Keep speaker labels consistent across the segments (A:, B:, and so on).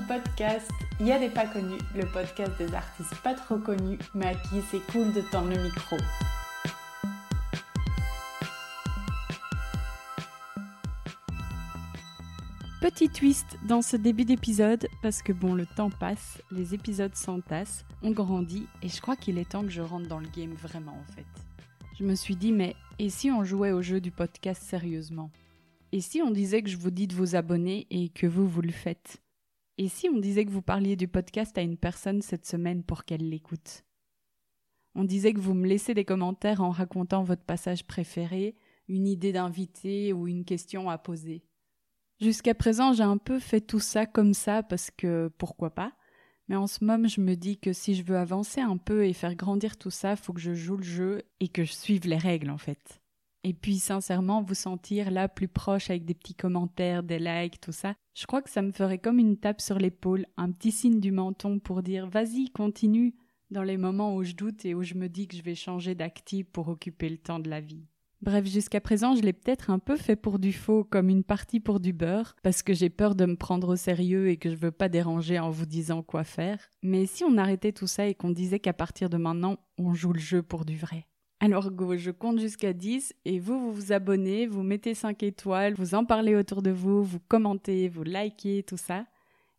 A: podcast. Il y a des pas connus, le podcast des artistes pas trop connus, mais à qui c'est cool de tendre le micro. Petit twist dans ce début d'épisode, parce que bon, le temps passe, les épisodes s'entassent, on grandit, et je crois qu'il est temps que je rentre dans le game vraiment en fait. Je me suis dit, mais et si on jouait au jeu du podcast sérieusement? Et si on disait que je vous dis de vous abonner et que vous, vous le faites? Et si on disait que vous parliez du podcast à une personne cette semaine pour qu'elle l'écoute? On disait que vous me laissez des commentaires en racontant votre passage préféré, une idée d'invité ou une question à poser. Jusqu'à présent, j'ai un peu fait tout ça comme ça parce que pourquoi pas? Mais en ce moment, je me dis que si je veux avancer un peu et faire grandir tout ça, faut que je joue le jeu et que je suive les règles en fait. Et puis sincèrement, vous sentir là plus proche avec des petits commentaires, des likes, tout ça, je crois que ça me ferait comme une tape sur l'épaule, un petit signe du menton pour dire vas-y, continue, dans les moments où je doute et où je me dis que je vais changer d'actif pour occuper le temps de la vie. Bref, jusqu'à présent, je l'ai peut-être un peu fait pour du faux, comme une partie pour du beurre, parce que j'ai peur de me prendre au sérieux et que je veux pas déranger en vous disant quoi faire. Mais si on arrêtait tout ça et qu'on disait qu'à partir de maintenant, on joue le jeu pour du vrai. Alors go, je compte jusqu'à 10 et vous, vous vous abonnez, vous mettez 5 étoiles, vous en parlez autour de vous, vous commentez, vous likez, tout ça.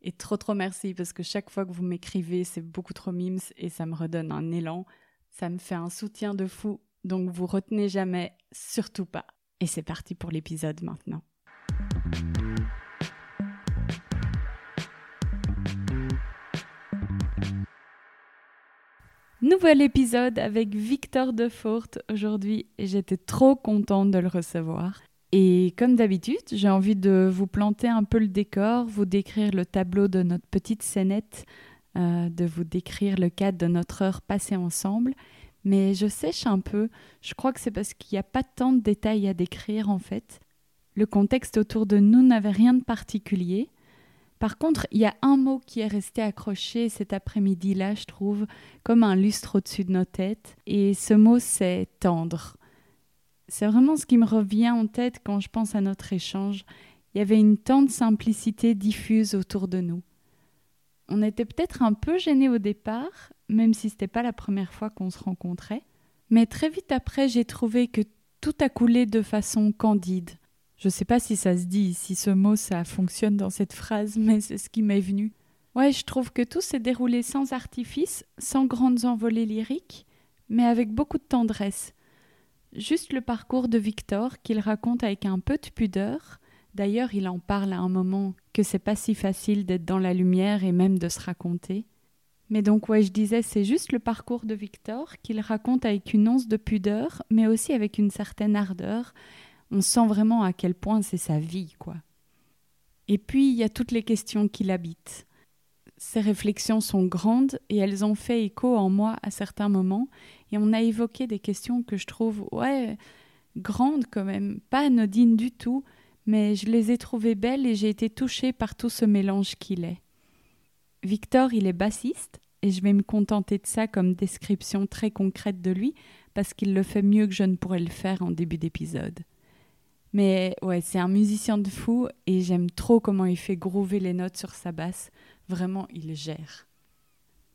A: Et trop trop merci parce que chaque fois que vous m'écrivez, c'est beaucoup trop mimes et ça me redonne un élan. Ça me fait un soutien de fou donc vous retenez jamais, surtout pas. Et c'est parti pour l'épisode maintenant. Nouvel épisode avec Victor Defort aujourd'hui j'étais trop contente de le recevoir. Et comme d'habitude, j'ai envie de vous planter un peu le décor, vous décrire le tableau de notre petite scénette, euh, de vous décrire le cadre de notre heure passée ensemble mais je sèche un peu. Je crois que c'est parce qu'il n'y a pas tant de détails à décrire en fait. Le contexte autour de nous n'avait rien de particulier. Par contre, il y a un mot qui est resté accroché cet après-midi-là, je trouve, comme un lustre au-dessus de nos têtes, et ce mot c'est tendre. C'est vraiment ce qui me revient en tête quand je pense à notre échange. Il y avait une tendre simplicité diffuse autour de nous. On était peut-être un peu gênés au départ, même si c'était pas la première fois qu'on se rencontrait. Mais très vite après, j'ai trouvé que tout a coulé de façon candide. Je sais pas si ça se dit, si ce mot ça fonctionne dans cette phrase, mais c'est ce qui m'est venu. Ouais, je trouve que tout s'est déroulé sans artifice, sans grandes envolées lyriques, mais avec beaucoup de tendresse. Juste le parcours de Victor qu'il raconte avec un peu de pudeur. D'ailleurs, il en parle à un moment que c'est pas si facile d'être dans la lumière et même de se raconter. Mais donc, ouais, je disais, c'est juste le parcours de Victor qu'il raconte avec une once de pudeur, mais aussi avec une certaine ardeur. On sent vraiment à quel point c'est sa vie, quoi. Et puis, il y a toutes les questions qui l'habitent. Ces réflexions sont grandes et elles ont fait écho en moi à certains moments. Et on a évoqué des questions que je trouve, ouais, grandes quand même, pas anodines du tout, mais je les ai trouvées belles et j'ai été touchée par tout ce mélange qu'il est. Victor, il est bassiste, et je vais me contenter de ça comme description très concrète de lui, parce qu'il le fait mieux que je ne pourrais le faire en début d'épisode. Mais ouais, c'est un musicien de fou, et j'aime trop comment il fait groover les notes sur sa basse. Vraiment, il gère.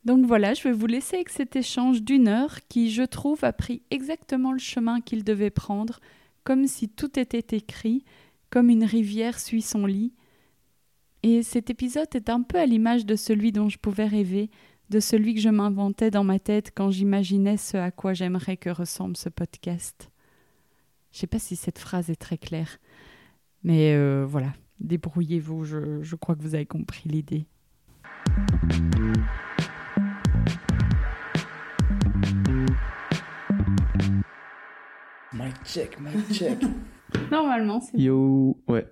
A: Donc voilà, je vais vous laisser avec cet échange d'une heure qui, je trouve, a pris exactement le chemin qu'il devait prendre, comme si tout était écrit, comme une rivière suit son lit, et cet épisode est un peu à l'image de celui dont je pouvais rêver, de celui que je m'inventais dans ma tête quand j'imaginais ce à quoi j'aimerais que ressemble ce podcast. Je sais pas si cette phrase est très claire. Mais euh, voilà, débrouillez-vous, je, je crois que vous avez compris l'idée.
B: Mic check, mic check.
A: Normalement, c'est
B: Yo, ouais.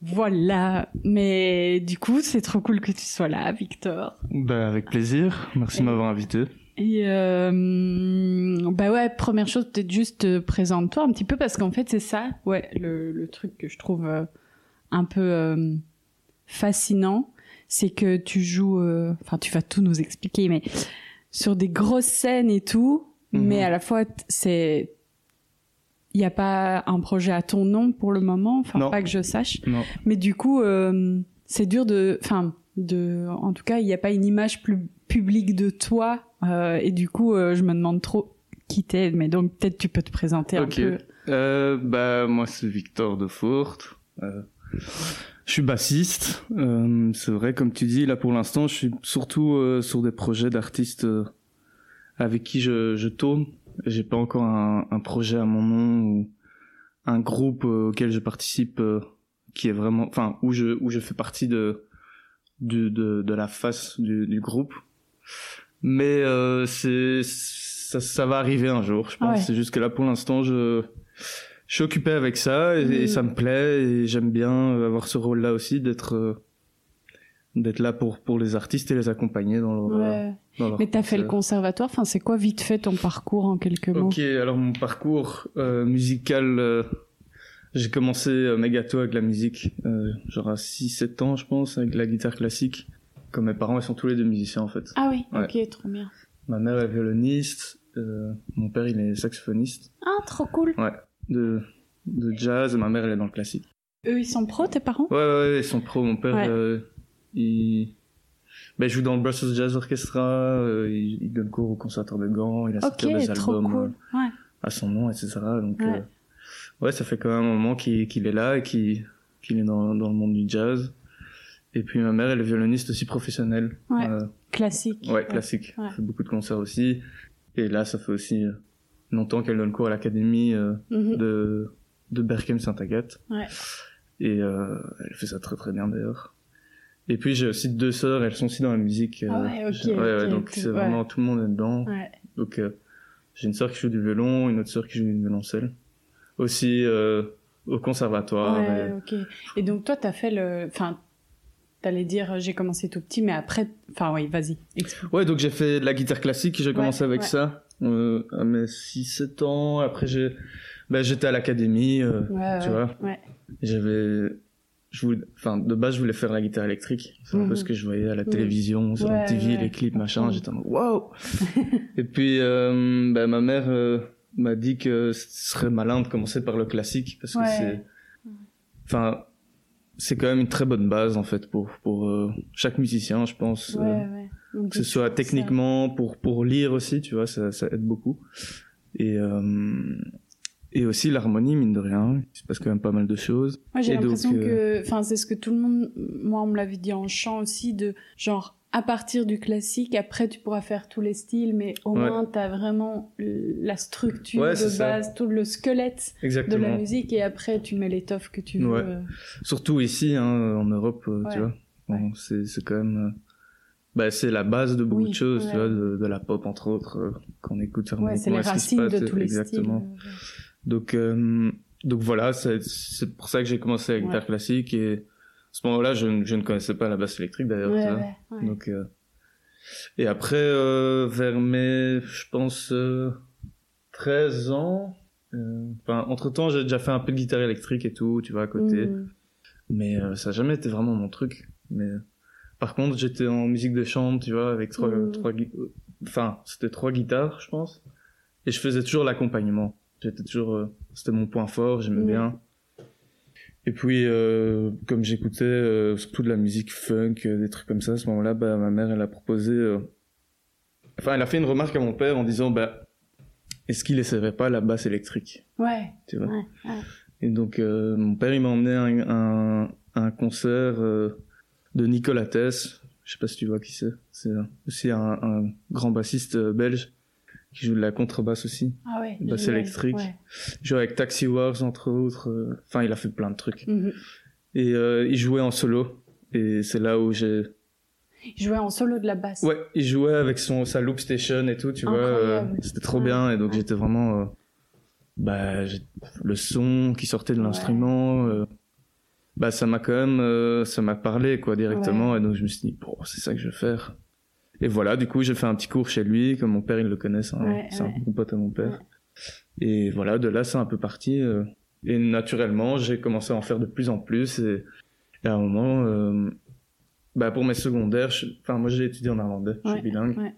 A: Voilà, mais du coup, c'est trop cool que tu sois là, Victor.
B: Bah, avec plaisir. Merci de m'avoir invité.
A: Et euh, bah ouais, première chose, peut-être juste euh, présente-toi un petit peu parce qu'en fait, c'est ça, ouais, le, le truc que je trouve euh, un peu euh, fascinant, c'est que tu joues, euh, enfin, tu vas tout nous expliquer, mais sur des grosses scènes et tout,
B: Mhm.
A: mais à la fois, c'est, il n'y a pas un projet à ton nom pour le moment, enfin, pas que je sache.
B: Non.
A: Mais du coup, euh, c'est dur de, enfin, de, en tout cas, il n'y a pas une image plus publique de toi, euh, et du coup, euh, je me demande trop qui t'es. Mais donc, peut-être tu peux te présenter
B: Ok.
A: un peu.
B: Euh, bah, moi, c'est Victor de Fourte. Euh, je suis bassiste. Euh, c'est vrai, comme tu dis, là, pour l'instant, je suis surtout euh, sur des projets d'artistes euh, avec qui je, je tourne. J'ai pas encore un, un projet à mon nom ou un groupe auquel je participe euh, qui est vraiment, enfin, où je où je fais partie de de de, de la face du, du groupe. Mais euh, c'est ça, ça va arriver un jour, je pense.
A: Ouais.
B: C'est juste que là, pour l'instant, je je suis occupé avec ça et, et ça me plaît et j'aime bien euh, avoir ce rôle-là aussi d'être euh, d'être là pour pour les artistes et les accompagner dans leur, euh,
A: Ouais.
B: dans leur
A: Mais t'as fait le conservatoire. Enfin, c'est quoi vite fait ton parcours en quelques mots?
B: Ok, alors mon parcours euh, musical, euh, j'ai commencé euh, méga tôt avec la musique, euh, genre à 6-7 ans je pense, avec la guitare classique. Comme mes parents, ils sont tous les deux musiciens en fait.
A: Ah oui,
B: Ouais.
A: ok, trop bien.
B: Ma mère est violoniste, euh, mon père il est saxophoniste,
A: Ah, trop cool.
B: ouais, de, de jazz, et ma mère elle est dans le classique.
A: Eux, ils sont pros, tes parents?
B: Ouais, ouais, ouais, ils sont pros. Mon père,
A: Ouais.
B: euh, il... Ben, il joue dans le Brussels Jazz Orchestra, euh, il, il donne cours au conservatoire de Gand, il a sorti
A: Ok,
B: des
A: trop
B: albums
A: cool. Ouais.
B: euh, à son nom, etc. Donc,
A: Ouais.
B: ouais, ouais ça fait quand même un moment qu'il est là et qu'il est dans, dans le monde du jazz. Et puis ma mère, elle est violoniste aussi professionnelle.
A: Ouais.
B: Euh,
A: Classique.
B: ouais, classique.
A: Ouais.
B: Elle fait beaucoup de concerts aussi. Et là, ça fait aussi euh, longtemps qu'elle donne cours à l'académie euh,
A: Mhm.
B: de, de Berkem Saint-Agathe.
A: Ouais.
B: Et euh, elle fait ça très très bien d'ailleurs. Et puis j'ai aussi deux sœurs, elles sont aussi dans la musique.
A: Ah ouais, ok,
B: ouais, donc c'est vraiment tout le monde est dedans.
A: Ouais.
B: Donc j'ai une sœur qui joue du violon, une autre sœur qui joue du violoncelle. Aussi au conservatoire.
A: Ouais,
B: et-
A: ok. Et donc toi, t'as fait le, enfin, t'allais dire euh, j'ai commencé tout petit, mais après, enfin oui, vas-y.
B: Ouais, donc j'ai fait de la guitare classique, j'ai commencé avec
A: ouais.
B: ça euh, à mes 6-7 ans. Après j'ai, ben, j'étais à l'académie, euh,
A: Ouais,
B: tu vois. J'avais, je voulais, enfin de base je voulais faire la guitare électrique. C'est un
A: Mhm.
B: peu ce que je voyais à la
A: Oui.
B: télévision, sur MTV,
A: ouais.
B: les clips, machin.
A: Mhm.
B: J'étais en mode waouh. Et puis euh, ben, ma mère m'a dit que ce serait malin de commencer par le classique parce que c'est, enfin c'est quand même une très bonne base en fait pour pour euh, chaque musicien, je pense.
A: Ouais,
B: euh,
A: ouais. Donc,
B: que ce soit techniquement pour pour lire aussi tu vois ça, ça aide beaucoup et euh, et aussi l'harmonie mine de rien il se passe quand même pas mal de choses
A: Moi, j'ai
B: donc,
A: l'impression
B: euh,
A: que, enfin, c'est ce que tout le monde, moi, on me l'avait dit en chant aussi, de genre à partir du classique, après tu pourras faire tous les styles, mais au
B: Ouais.
A: moins t'as vraiment la structure
B: Ouais,
A: de
B: ça.
A: base, tout le squelette de la musique, et après tu mets l'étoffe que tu veux.
B: Ouais.
A: euh.
B: surtout ici hein, en Europe euh, tu vois Bon, c'est c'est quand même euh, bah, c'est la base de beaucoup
A: Oui,
B: de choses tu vois de, de la pop entre autres euh, quand on écoute
A: Ouais, c'est les
B: ce
A: racines de tous les
B: exactement
A: styles.
B: Donc, euh, donc voilà, c'est pour ça que j'ai commencé la guitare
A: Ouais.
B: classique et à ce moment-là, je, ne- je ne connaissais pas la basse électrique d'ailleurs.
A: Ouais, ouais, ouais.
B: Donc, euh, et après, euh, vers mes, je pense, euh, 13 ans, euh, enfin, entre temps, j'ai déjà fait un peu de guitare électrique et tout, tu vois, à côté.
A: Mhm.
B: Mais euh, ça n'a jamais été vraiment mon truc. Mais par contre, j'étais en musique de chambre, tu vois, avec trois,
A: Mhm.
B: trois, euh, enfin, c'était trois guitares, je pense. Et je faisais toujours l'accompagnement. J'étais toujours, euh, c'était mon point fort, j'aimais bien. Et puis, euh, comme j'écoutais euh, surtout de la musique funk, euh, des trucs comme ça, à ce moment-là, bah, ma mère, elle a proposé, enfin, elle a fait une remarque à mon père en disant, bah, est-ce qu'il essaierait pas la basse électrique,
A: Ouais,
B: tu vois?
A: Ouais, ouais.
B: et donc, mon père, il m'a emmené à un, un, un concert de Nicolas Tess. Je sais pas si tu vois qui c'est. C'est aussi un, un grand bassiste belge. Qui joue de la contrebasse aussi.
A: Ah ouais.
B: Basse
A: génial.
B: électrique.
A: Ouais.
B: Il joue avec Taxi Wars entre autres. euh, Enfin, il a fait plein de trucs.
A: Mhm.
B: Et euh, il jouait en solo. Et c'est là où j'ai.
A: Il jouait en solo de la basse.
B: Ouais, il jouait avec son sa loop station et tout, tu vois. euh. C'était trop
A: Ouais.
B: bien. Et donc j'étais vraiment. euh, bah, le son qui sortait de l'instrument. bah, ça m'a quand même. ça m'a parlé, quoi, directement. Et donc je me suis dit, bon, c'est ça que je vais faire. Et voilà, du coup, j'ai fait un petit cours chez lui, comme mon père, il le connaît, c'est un,
A: Ouais,
B: c'est un
A: ouais.
B: bon pote à mon père. Et voilà, de là, c'est un peu parti. euh, et naturellement, j'ai commencé à en faire de plus en plus. Et, et à un moment, euh, bah, pour mes secondaires, je- enfin, moi, j'ai étudié en néerlandais, je suis bilingue.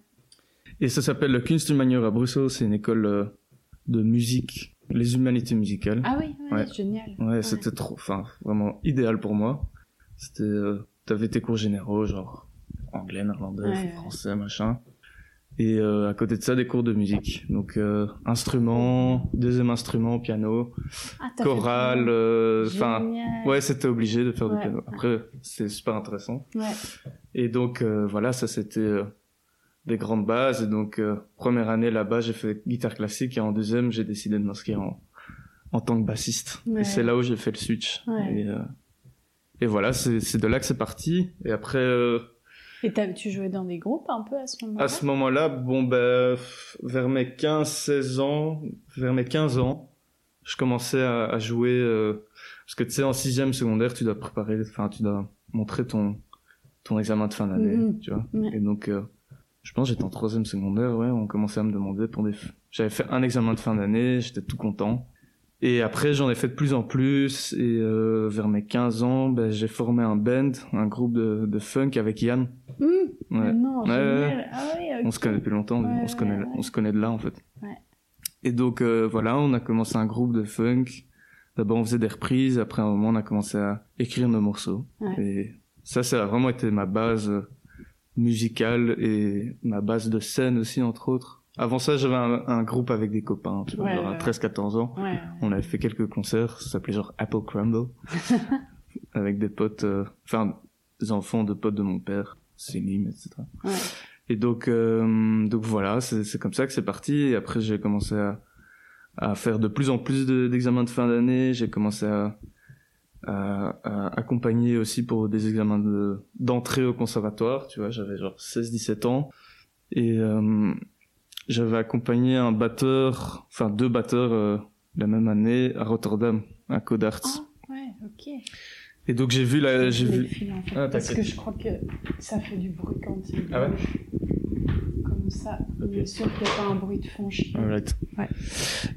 B: Et ça s'appelle le Kunstmanier à Bruxelles, c'est une école euh, de musique, les humanités musicales.
A: Ah oui, Ouais. génial.
B: Ouais, c'était trop, enfin, vraiment idéal pour moi. C'était, t'avais tes cours généraux, genre anglais, néerlandais,
A: Ouais,
B: français, machin. Et euh, à côté de ça, des cours de musique. Donc, euh, instrument, deuxième instrument, piano,
A: Ah,
B: chorale, euh, enfin, ouais, c'était obligé de faire
A: Ouais,
B: du piano. Après, c'est super intéressant.
A: Ouais.
B: Et donc, euh, voilà, ça c'était euh, des grandes bases. Et donc, euh, première année là-bas, j'ai fait guitare classique. Et en deuxième, j'ai décidé de m'inscrire en, en tant que bassiste.
A: Ouais.
B: Et c'est là où j'ai fait le switch.
A: Ouais.
B: Et, euh, et voilà, c'est c'est de là que c'est parti. Et après, euh,
A: Et tu jouais dans des groupes un peu à ce moment-là?
B: À ce moment-là, bon, ben, vers mes 15-16 ans, vers mes 15 ans, je commençais à, à jouer, euh, parce que tu sais, en sixième secondaire, tu dois préparer, enfin, tu dois montrer ton, ton examen de fin d'année,
A: Mhm.
B: tu vois.
A: Ouais.
B: Et donc, euh, je pense que j'étais en troisième secondaire, ouais, on commençait à me demander pour des, j'avais fait un examen de fin d'année, j'étais tout content. Et après, j'en ai fait de plus en plus, et euh, vers mes 15 ans, ben, j'ai formé un band, un groupe de, de funk avec Yann.
A: Hum,
B: Ouais.
A: Non,
B: Ouais, ouais.
A: Ah oui, ok.
B: On se connaît depuis longtemps, on se connaît, on se connaît de là en fait.
A: Ouais.
B: Et donc euh, voilà, on a commencé un groupe de funk. D'abord on faisait des reprises, après un moment on a commencé à écrire nos morceaux.
A: Ouais.
B: Et ça, ça a vraiment été ma base euh, musicale et ma base de scène aussi entre autres. Avant ça, j'avais un, un groupe avec des copains, tu vois,
A: Ouais,
B: genre à
A: ouais.
B: 13-14 ans.
A: Ouais.
B: On avait fait quelques concerts, ça s'appelait genre Apple Crumble, avec des potes, euh, enfin des enfants de potes de mon père, Céline, etc.
A: Ouais.
B: Et donc, euh, donc voilà, c'est comme ça que c'est parti. Et après, j'ai commencé à, à faire de plus en plus de- d'examens de, fin d'année. J'ai commencé à, à, à accompagner aussi pour des examens de- d'entrée au conservatoire. Tu vois, j'avais genre 16-17 ans. Et euh, j'avais accompagné un batteur, enfin deux batteurs euh, la même année à Rotterdam, à Codarts.
A: Ah, ouais, ok.
B: Et donc j'ai vu la, j'ai vu.
A: fils, en fait,
B: Ah,
A: parce que je crois que ça fait du bruit quand il
B: Ah ouais.
A: Comme ça,
B: Ok.
A: bien sûr qu'il n'y a pas un bruit de fond.
B: Alright.
A: Ouais.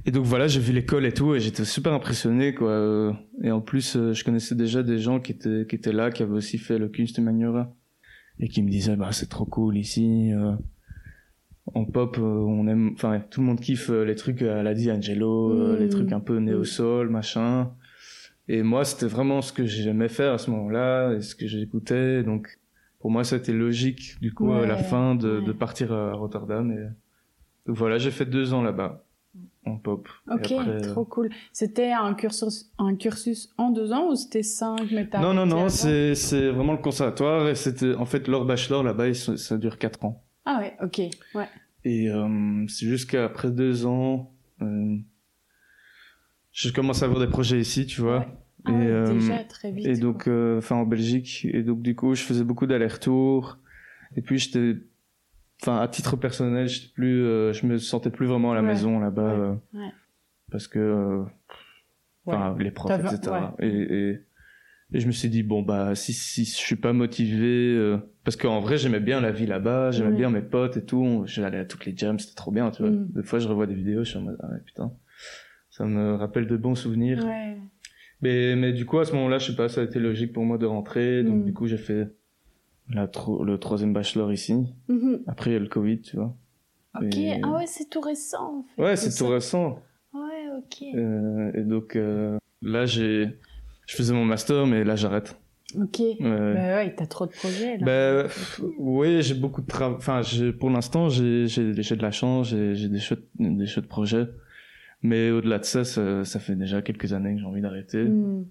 B: Et donc voilà, j'ai vu l'école et tout, et j'étais super impressionné, quoi. Euh, Et en plus, euh, je connaissais déjà des gens qui étaient, qui étaient là, qui avaient aussi fait le Kunstmaniera, et qui me disaient, bah, c'est trop cool ici. Euh, en pop, euh, on aime, enfin, tout le monde kiffe euh, les trucs à la D'Angelo, euh,
A: Mm.
B: les trucs un peu néo-soul, machin. Et moi, c'était vraiment ce que j'aimais faire à ce moment-là, et ce que j'écoutais. Donc, pour moi, c'était logique, du coup, à la fin, de,
A: ouais.
B: de partir à Rotterdam. Et... Donc voilà, j'ai fait deux ans là-bas, en pop. Et
A: Ok,
B: après, euh,
A: trop cool. C'était un cursus, un cursus en deux ans ou c'était cinq mais t'as
B: Non, non, non, c'est, c'est vraiment le conservatoire, et c'était, en fait, leur bachelor là-bas, ça dure quatre ans.
A: Ah ouais, ok. Ouais.
B: Et euh, c'est jusqu'après deux ans, euh, je commence à avoir des projets ici, tu vois.
A: Ouais. Ah
B: Et,
A: ouais,
B: euh,
A: déjà très vite.
B: Et donc, enfin, en Belgique. Et donc, du coup, je faisais beaucoup d'allers-retours. Et puis, j'étais, enfin, à titre personnel, plus, je me sentais plus vraiment à la
A: Ouais.
B: maison là-bas. Parce que, enfin, les profs, etc. et, et je me suis dit, bon, bah, si, si je suis pas motivé, euh, parce qu'en vrai, j'aimais bien la vie là-bas, j'aimais
A: Ouais.
B: bien mes potes et tout. J'allais à toutes les jams, c'était trop bien, tu vois.
A: Mm.
B: Des fois, je revois des vidéos, je suis en mode, ah ouais, putain. Ça me rappelle de bons souvenirs.
A: Ouais.
B: Mais, mais du coup, à ce moment-là, je sais pas, ça a été logique pour moi de rentrer. Donc,
A: Mm.
B: du coup, j'ai fait la tro- le troisième bachelor ici.
A: Mhm.
B: Après, il y a le Covid, tu vois.
A: Ok,
B: Et-
A: ah ouais, c'est tout récent en fait.
B: Ouais, c'est tout récent.
A: Ouais, ok.
B: Euh, et donc, euh, là, j'ai, je faisais mon master, mais là, j'arrête.
A: Ok.
B: Ouais.
A: Bah ouais, t'as trop de projets là.
B: Pff, oui, j'ai beaucoup de travail. Enfin, pour l'instant, j'ai, de la chance, j'ai, j'ai des chouettes, des chouettes projets. Mais au-delà de ça, ça, ça fait déjà quelques années que j'ai envie d'arrêter.
A: Mm.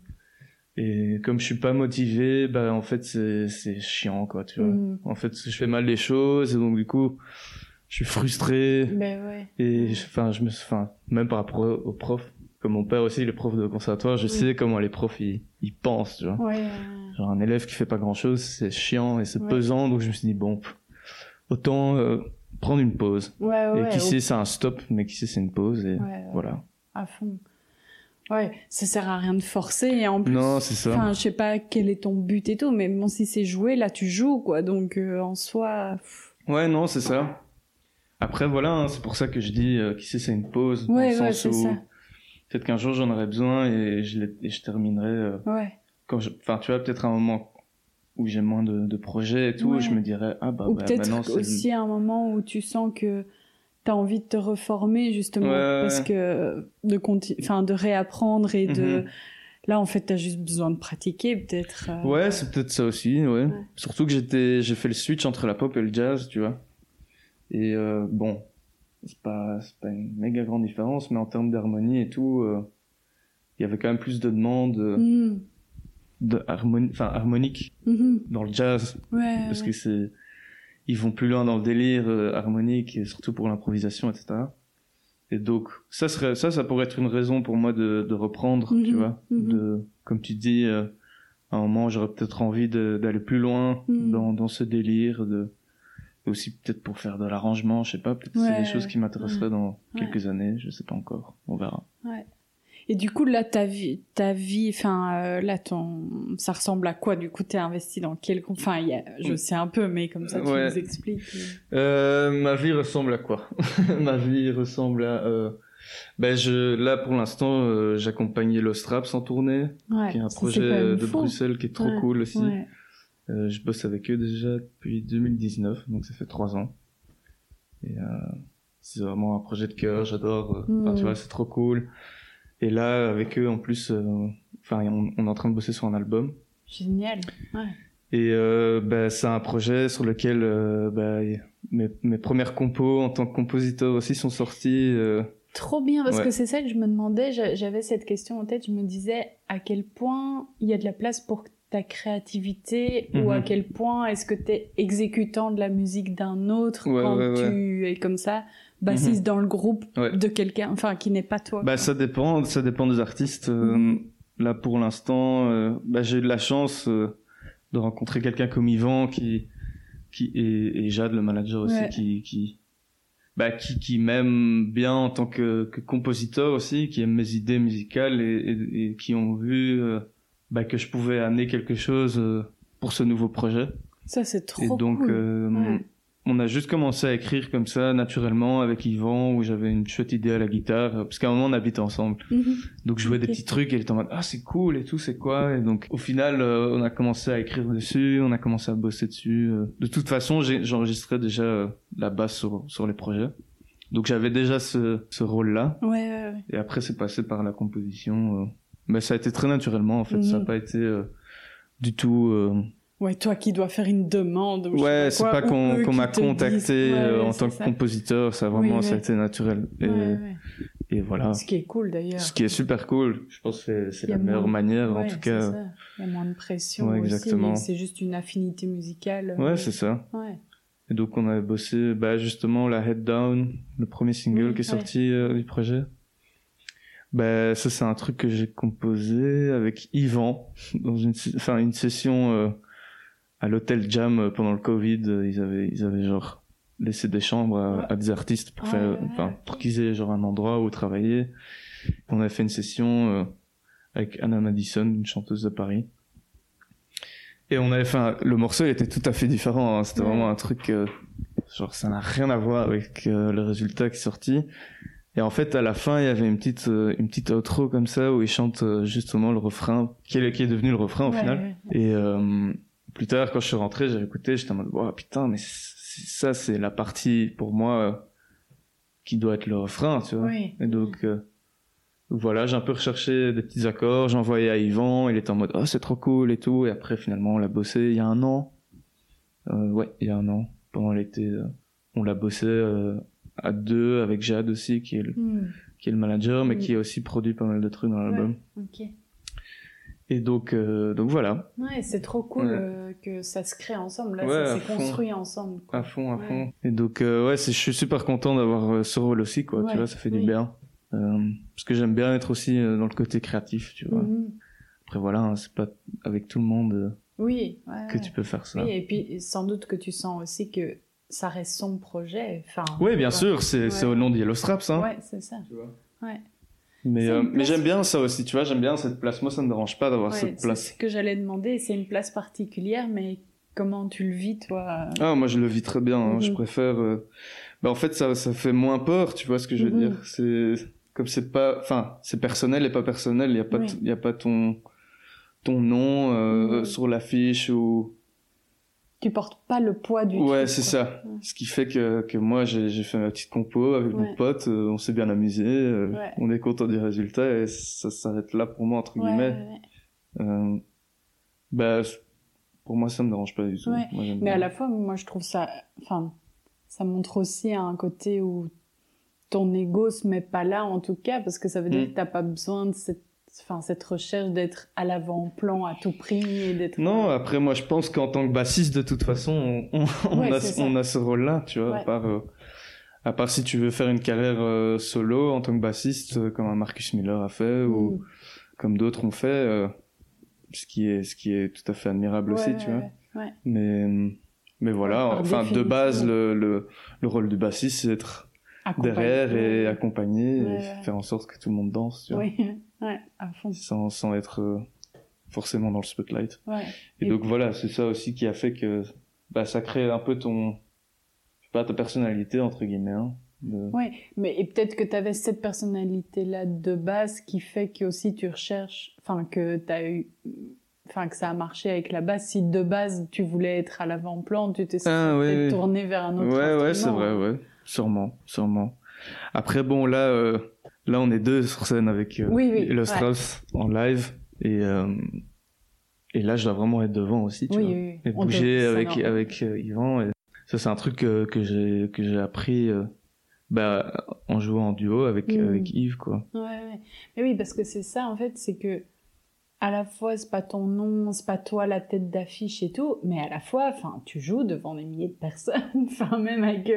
B: Et comme je suis pas motivé, bah, en fait, c'est, chiant, quoi, tu vois.
A: Mm.
B: En fait, je fais mal les choses, et donc, du coup, je suis frustré
A: Ben ouais.
B: et enfin je me enfin même par rapport au- aux profs comme mon père aussi est prof de conservatoire je
A: Oui.
B: sais comment les profs ils, ils pensent tu vois
A: Ouais.
B: genre un élève qui fait pas grand chose c'est chiant et c'est
A: Ouais.
B: pesant donc je me suis dit bon autant euh, prendre une pause
A: Ouais, ouais.
B: et qui sait c'est un stop mais qui sait c'est une pause et voilà
A: À fond. Ouais, ça sert à rien de forcer et en plus.
B: non c'est ça
A: Enfin, je sais pas quel est ton but et tout, mais bon, si c'est jouer, là, tu joues, quoi. Donc, euh, en soi. pff,
B: ouais non c'est ça après voilà hein, c'est pour ça que je dis euh, qui sait c'est une pause dans
A: Ouais,
B: le
A: ouais,
B: sens où
A: ça.
B: Peut-être qu'un jour j'en aurai besoin et je, et je terminerai euh,
A: Ouais.
B: quand je enfin tu vois peut-être un moment où j'ai moins de, de projets et tout
A: Ouais.
B: je me dirais ah bah,
A: Ou
B: bah,
A: peut-être
B: maintenant le-
A: aussi un moment où tu sens que t'as envie de te reformer, justement,
B: Ouais,
A: parce que de enfin, de réapprendre et de.
B: Mhm.
A: Là, en fait, t'as juste besoin de pratiquer, peut-être. euh,
B: Ouais, c'est peut-être ça aussi, ouais.
A: Ouais.
B: Surtout que j'étais, j'ai fait le switch entre la pop et le jazz, tu vois. Et euh, bon, c'est pas, c'est pas une méga grande différence, mais en termes d'harmonie et tout, euh, il y avait quand même plus de demandes euh,
A: Mhm.
B: de harmonie, enfin harmonique
A: Mhm.
B: dans le jazz,
A: Ouais.
B: parce
A: ouais.
B: que c'est, ils vont plus loin dans le délire euh, harmonique et surtout pour l'improvisation, etc. Et donc ça serait, ça, ça pourrait être une raison pour moi de, de reprendre, tu
A: Mhm.
B: vois,
A: Mhm.
B: de, comme tu dis. euh, à un moment j'aurais peut-être envie d'aller plus loin
A: Mm.
B: dans, dans ce délire de aussi peut-être pour faire de l'arrangement je sais pas peut-être c'est
A: Ouais,
B: des choses qui m'intéresseraient dans
A: Ouais.
B: quelques années je sais pas encore on verra
A: Et du coup, là, ta vie, ta vie, enfin, euh, là, ton, ça ressemble à quoi Du coup, t'es investi dans quel Enfin, il y a- je sais un peu, mais comme ça, tu
B: Ouais.
A: nous expliques.
B: euh, ma vie ressemble à quoi? Ma vie ressemble à euh, ben je là pour l'instant euh, j'accompagnais l'Ostraps en tournée
A: Ouais.
B: qui est un projet de
A: fou.
B: Bruxelles qui est trop
A: Ouais,
B: cool aussi
A: Ouais.
B: Euh, je bosse avec eux déjà depuis 2019, donc ça fait trois ans. Et euh, c'est vraiment un projet de cœur, j'adore. euh, enfin, tu vois, c'est trop cool. Et là, avec eux, en plus, enfin, on, on est en train de bosser sur un album.
A: Génial. Ouais.
B: Et bah, c'est un projet sur lequel bah, mes, mes premières compos en tant que compositeur aussi sont sorties.
A: Trop bien, parce
B: Ouais.
A: que c'est ça que je me demandais. j'a- J'avais cette question en tête. Je me disais à quel point il y a de la place pour ta créativité ou
B: Mhm.
A: à quel point est-ce que tu es exécutant de la musique d'un autre
B: Ouais,
A: quand
B: ouais,
A: tu es comme ça, bassiste dans le groupe de quelqu'un, enfin qui n'est pas toi.
B: Bah ça dépend, ça dépend des artistes. Euh,
A: Mhm.
B: Là pour l'instant, euh, bah, j'ai eu de la chance euh, de rencontrer quelqu'un comme Yvan qui qui et, et Jade le manager aussi qui qui bah qui qui m'aime bien en tant que, que compositeur aussi, qui aime mes idées musicales et, et, et qui ont vu bah, que je pouvais amener quelque chose euh, pour ce nouveau projet.
A: Ça c'est trop
B: et donc
A: cool.
B: euh,
A: Ouais.
B: on a juste commencé à écrire comme ça naturellement avec Yvan où j'avais une chouette idée à la guitare parce qu'à un moment on habite ensemble.
A: Mhm.
B: Donc je jouais des petits trucs et il était en mode ah c'est cool et tout c'est quoi? Et donc au final euh, on a commencé à écrire dessus, on a commencé à bosser dessus. euh. De toute façon j'enregistrais déjà la basse sur sur les projets. Donc j'avais déjà ce ce rôle là
A: Ouais, ouais, ouais.
B: et après c'est passé par la composition. Mais ça a été très naturellement en fait, ça n'a
A: Mhm.
B: pas été euh, du tout. euh,
A: Ouais, toi qui dois faire une demande. ou
B: Ouais, c'est pas qu'on m'a contacté
A: Ouais,
B: euh, en tant que
A: ça.
B: compositeur, ça vraiment
A: Oui,
B: ça a été naturel et,
A: Ouais, ouais.
B: et voilà.
A: Ce qui est cool d'ailleurs.
B: Ce qui est super cool, je pense que c'est- la
A: a
B: meilleure
A: moins-
B: manière en tout cas.
A: ça. Il y a moins de pression
B: exactement.
A: C'est juste une affinité musicale.
B: Ouais, c'est ça.
A: Ouais.
B: Et donc on avait bossé bah, justement la Head Down, le premier single
A: Oui,
B: qui est sorti euh, du projet. Bah ça c'est un truc que j'ai composé avec Yvan dans une enfin une session euh, à l'hôtel Jam euh, pendant le Covid, euh, ils avaient ils avaient genre laissé des chambres à, des artistes pour faire enfin pour qu'ils aient genre un endroit où travailler. On a fait une session euh, avec Anna Madison, une chanteuse de Paris. Et on avait fait un- le morceau il était tout à fait différent, hein. c'était
A: Ouais.
B: vraiment un truc euh, genre ça n'a rien à voir avec euh, le résultat qui est sorti. Et en fait, à la fin, il y avait une petite, euh, une petite outro comme ça où il chante euh, justement le refrain, qui est, qui est devenu le refrain au
A: Ouais,
B: final.
A: ouais.
B: Et euh, plus tard, quand je suis rentré, j'ai écouté, j'étais en mode, oh, putain, mais ça, c'est la partie pour moi qui doit être le refrain, tu vois.
A: Oui.
B: Et donc, voilà, j'ai un peu recherché des petits accords, j'ai envoyé à Yvan, il était en mode, oh, c'est trop cool et tout. Et après, finalement, on l'a bossé il y a un an. Ouais, il y a un an, pendant l'été. on l'a bossé à deux avec Jade aussi, qui est le,
A: Hmm.
B: qui est le manager, mais
A: Mm.
B: qui a aussi produit pas mal de trucs dans l'album.
A: Ok.
B: Et donc, euh, donc voilà,
A: Ouais, c'est trop cool
B: Ouais.
A: euh, que ça se crée ensemble. Là,
B: Ouais,
A: ça s'est construit ensemble. quoi.
B: à fond, à
A: Ouais.
B: fond. Et donc, euh, ouais, je suis super content d'avoir ce rôle aussi, quoi. Tu vois, ça fait du bien. Parce que j'aime bien être aussi dans le côté créatif, tu vois.
A: Mhm.
B: Après, voilà, hein, c'est pas avec tout le monde
A: Oui,
B: que tu peux faire ça.
A: Oui, et puis sans doute que tu sens aussi que ça reste son projet. Enfin,
B: Oui, bien
A: ouais.
B: sûr, c'est c'est
A: Ouais.
B: au nom de Yellow Straps, hein.
A: Ouais, c'est ça. Ouais.
B: Mais,
A: C'est
B: euh,
A: une
B: mais
A: place-
B: j'aime bien ça aussi, tu vois, j'aime bien cette place. Moi, ça me dérange pas d'avoir
A: Ouais,
B: cette
A: c'est
B: place.
A: ce que j'allais demander. C'est une place particulière, mais comment tu le vis, toi?
B: Ah, moi, je le vis très bien. hein. Je
A: Mhm.
B: préfère. euh, Bah, en fait, ça, ça fait moins peur, tu vois ce que je veux
A: Mhm.
B: dire. C'est comme c'est pas, enfin, c'est personnel et pas personnel. Il y a pas,
A: Oui.
B: y a pas ton ton nom euh, sur l'affiche ou.
A: Tu portes pas le poids du
B: Ouais, c'est ça. Ce qui fait que que moi, j'ai fait ma petite compo avec
A: Ouais.
B: mon pote. euh, on s'est bien amusé. euh,
A: Ouais.
B: On est content du résultat et ça s'arrête là pour moi entre guillemets. Euh, bah, pour moi, ça me dérange pas du tout. Moi,
A: Mais à la fois, moi, je trouve ça. Enfin, ça montre aussi un côté où ton ego se met pas là, en tout cas, parce que ça veut dire
B: Mm.
A: que t'as pas besoin de cette, enfin, cette recherche d'être à l'avant-plan à tout prix et d'être.
B: Non, après moi je pense qu'en tant que bassiste de toute façon on, on, on
A: Ouais,
B: a, on ce rôle-là, tu vois. À,
A: Ouais.
B: part, euh, à part si tu veux faire une carrière euh, solo en tant que bassiste, euh, comme un Marcus Miller a fait ou
A: Mm.
B: comme d'autres ont fait, ce qui est ce qui est tout à fait admirable
A: Ouais,
B: aussi, tu vois. Mais mais voilà, enfin de base le, le le rôle du bassiste c'est être
A: Accompagné.
B: derrière et accompagner et faire en sorte que tout le monde danse, tu vois.
A: Oui, ouais, à fond.
B: Sans sans être euh, forcément dans le spotlight.
A: Ouais.
B: Et,
A: Et-
B: donc voilà, c'est ça aussi qui a fait que bah, ça crée un peu ton, je sais pas, ta personnalité entre guillemets. Hein, de-
A: Ouais, mais et peut-être que tu avais cette personnalité-là de base qui fait que aussi tu recherches, enfin que t'as eu, enfin que ça a marché avec la base. Si de base tu voulais être à l'avant-plan, tu t'es
B: Ah, ouais,
A: tourné vers un autre.
B: Ouais, ouais, c'est vrai, ouais, sûrement, sûrement. Après bon, là, euh, là on est deux sur scène avec euh,
A: Oui, oui,
B: le
A: ouais.
B: Strauss en live et euh, et là je dois vraiment être devant aussi, tu
A: Oui,
B: vois,
A: oui, oui.
B: et
A: On
B: bouger avec avec euh, Yvan. Et ça c'est un truc que, j'ai que j'ai appris. euh, bah, en jouant en duo avec,
A: Mm.
B: avec Yves, quoi.
A: Ouais, ouais. Mais oui, parce que c'est ça, en fait, c'est que à la fois, c'est pas ton nom, c'est pas toi la tête d'affiche et tout, mais à la fois, enfin, tu joues devant des milliers de personnes, enfin, même avec,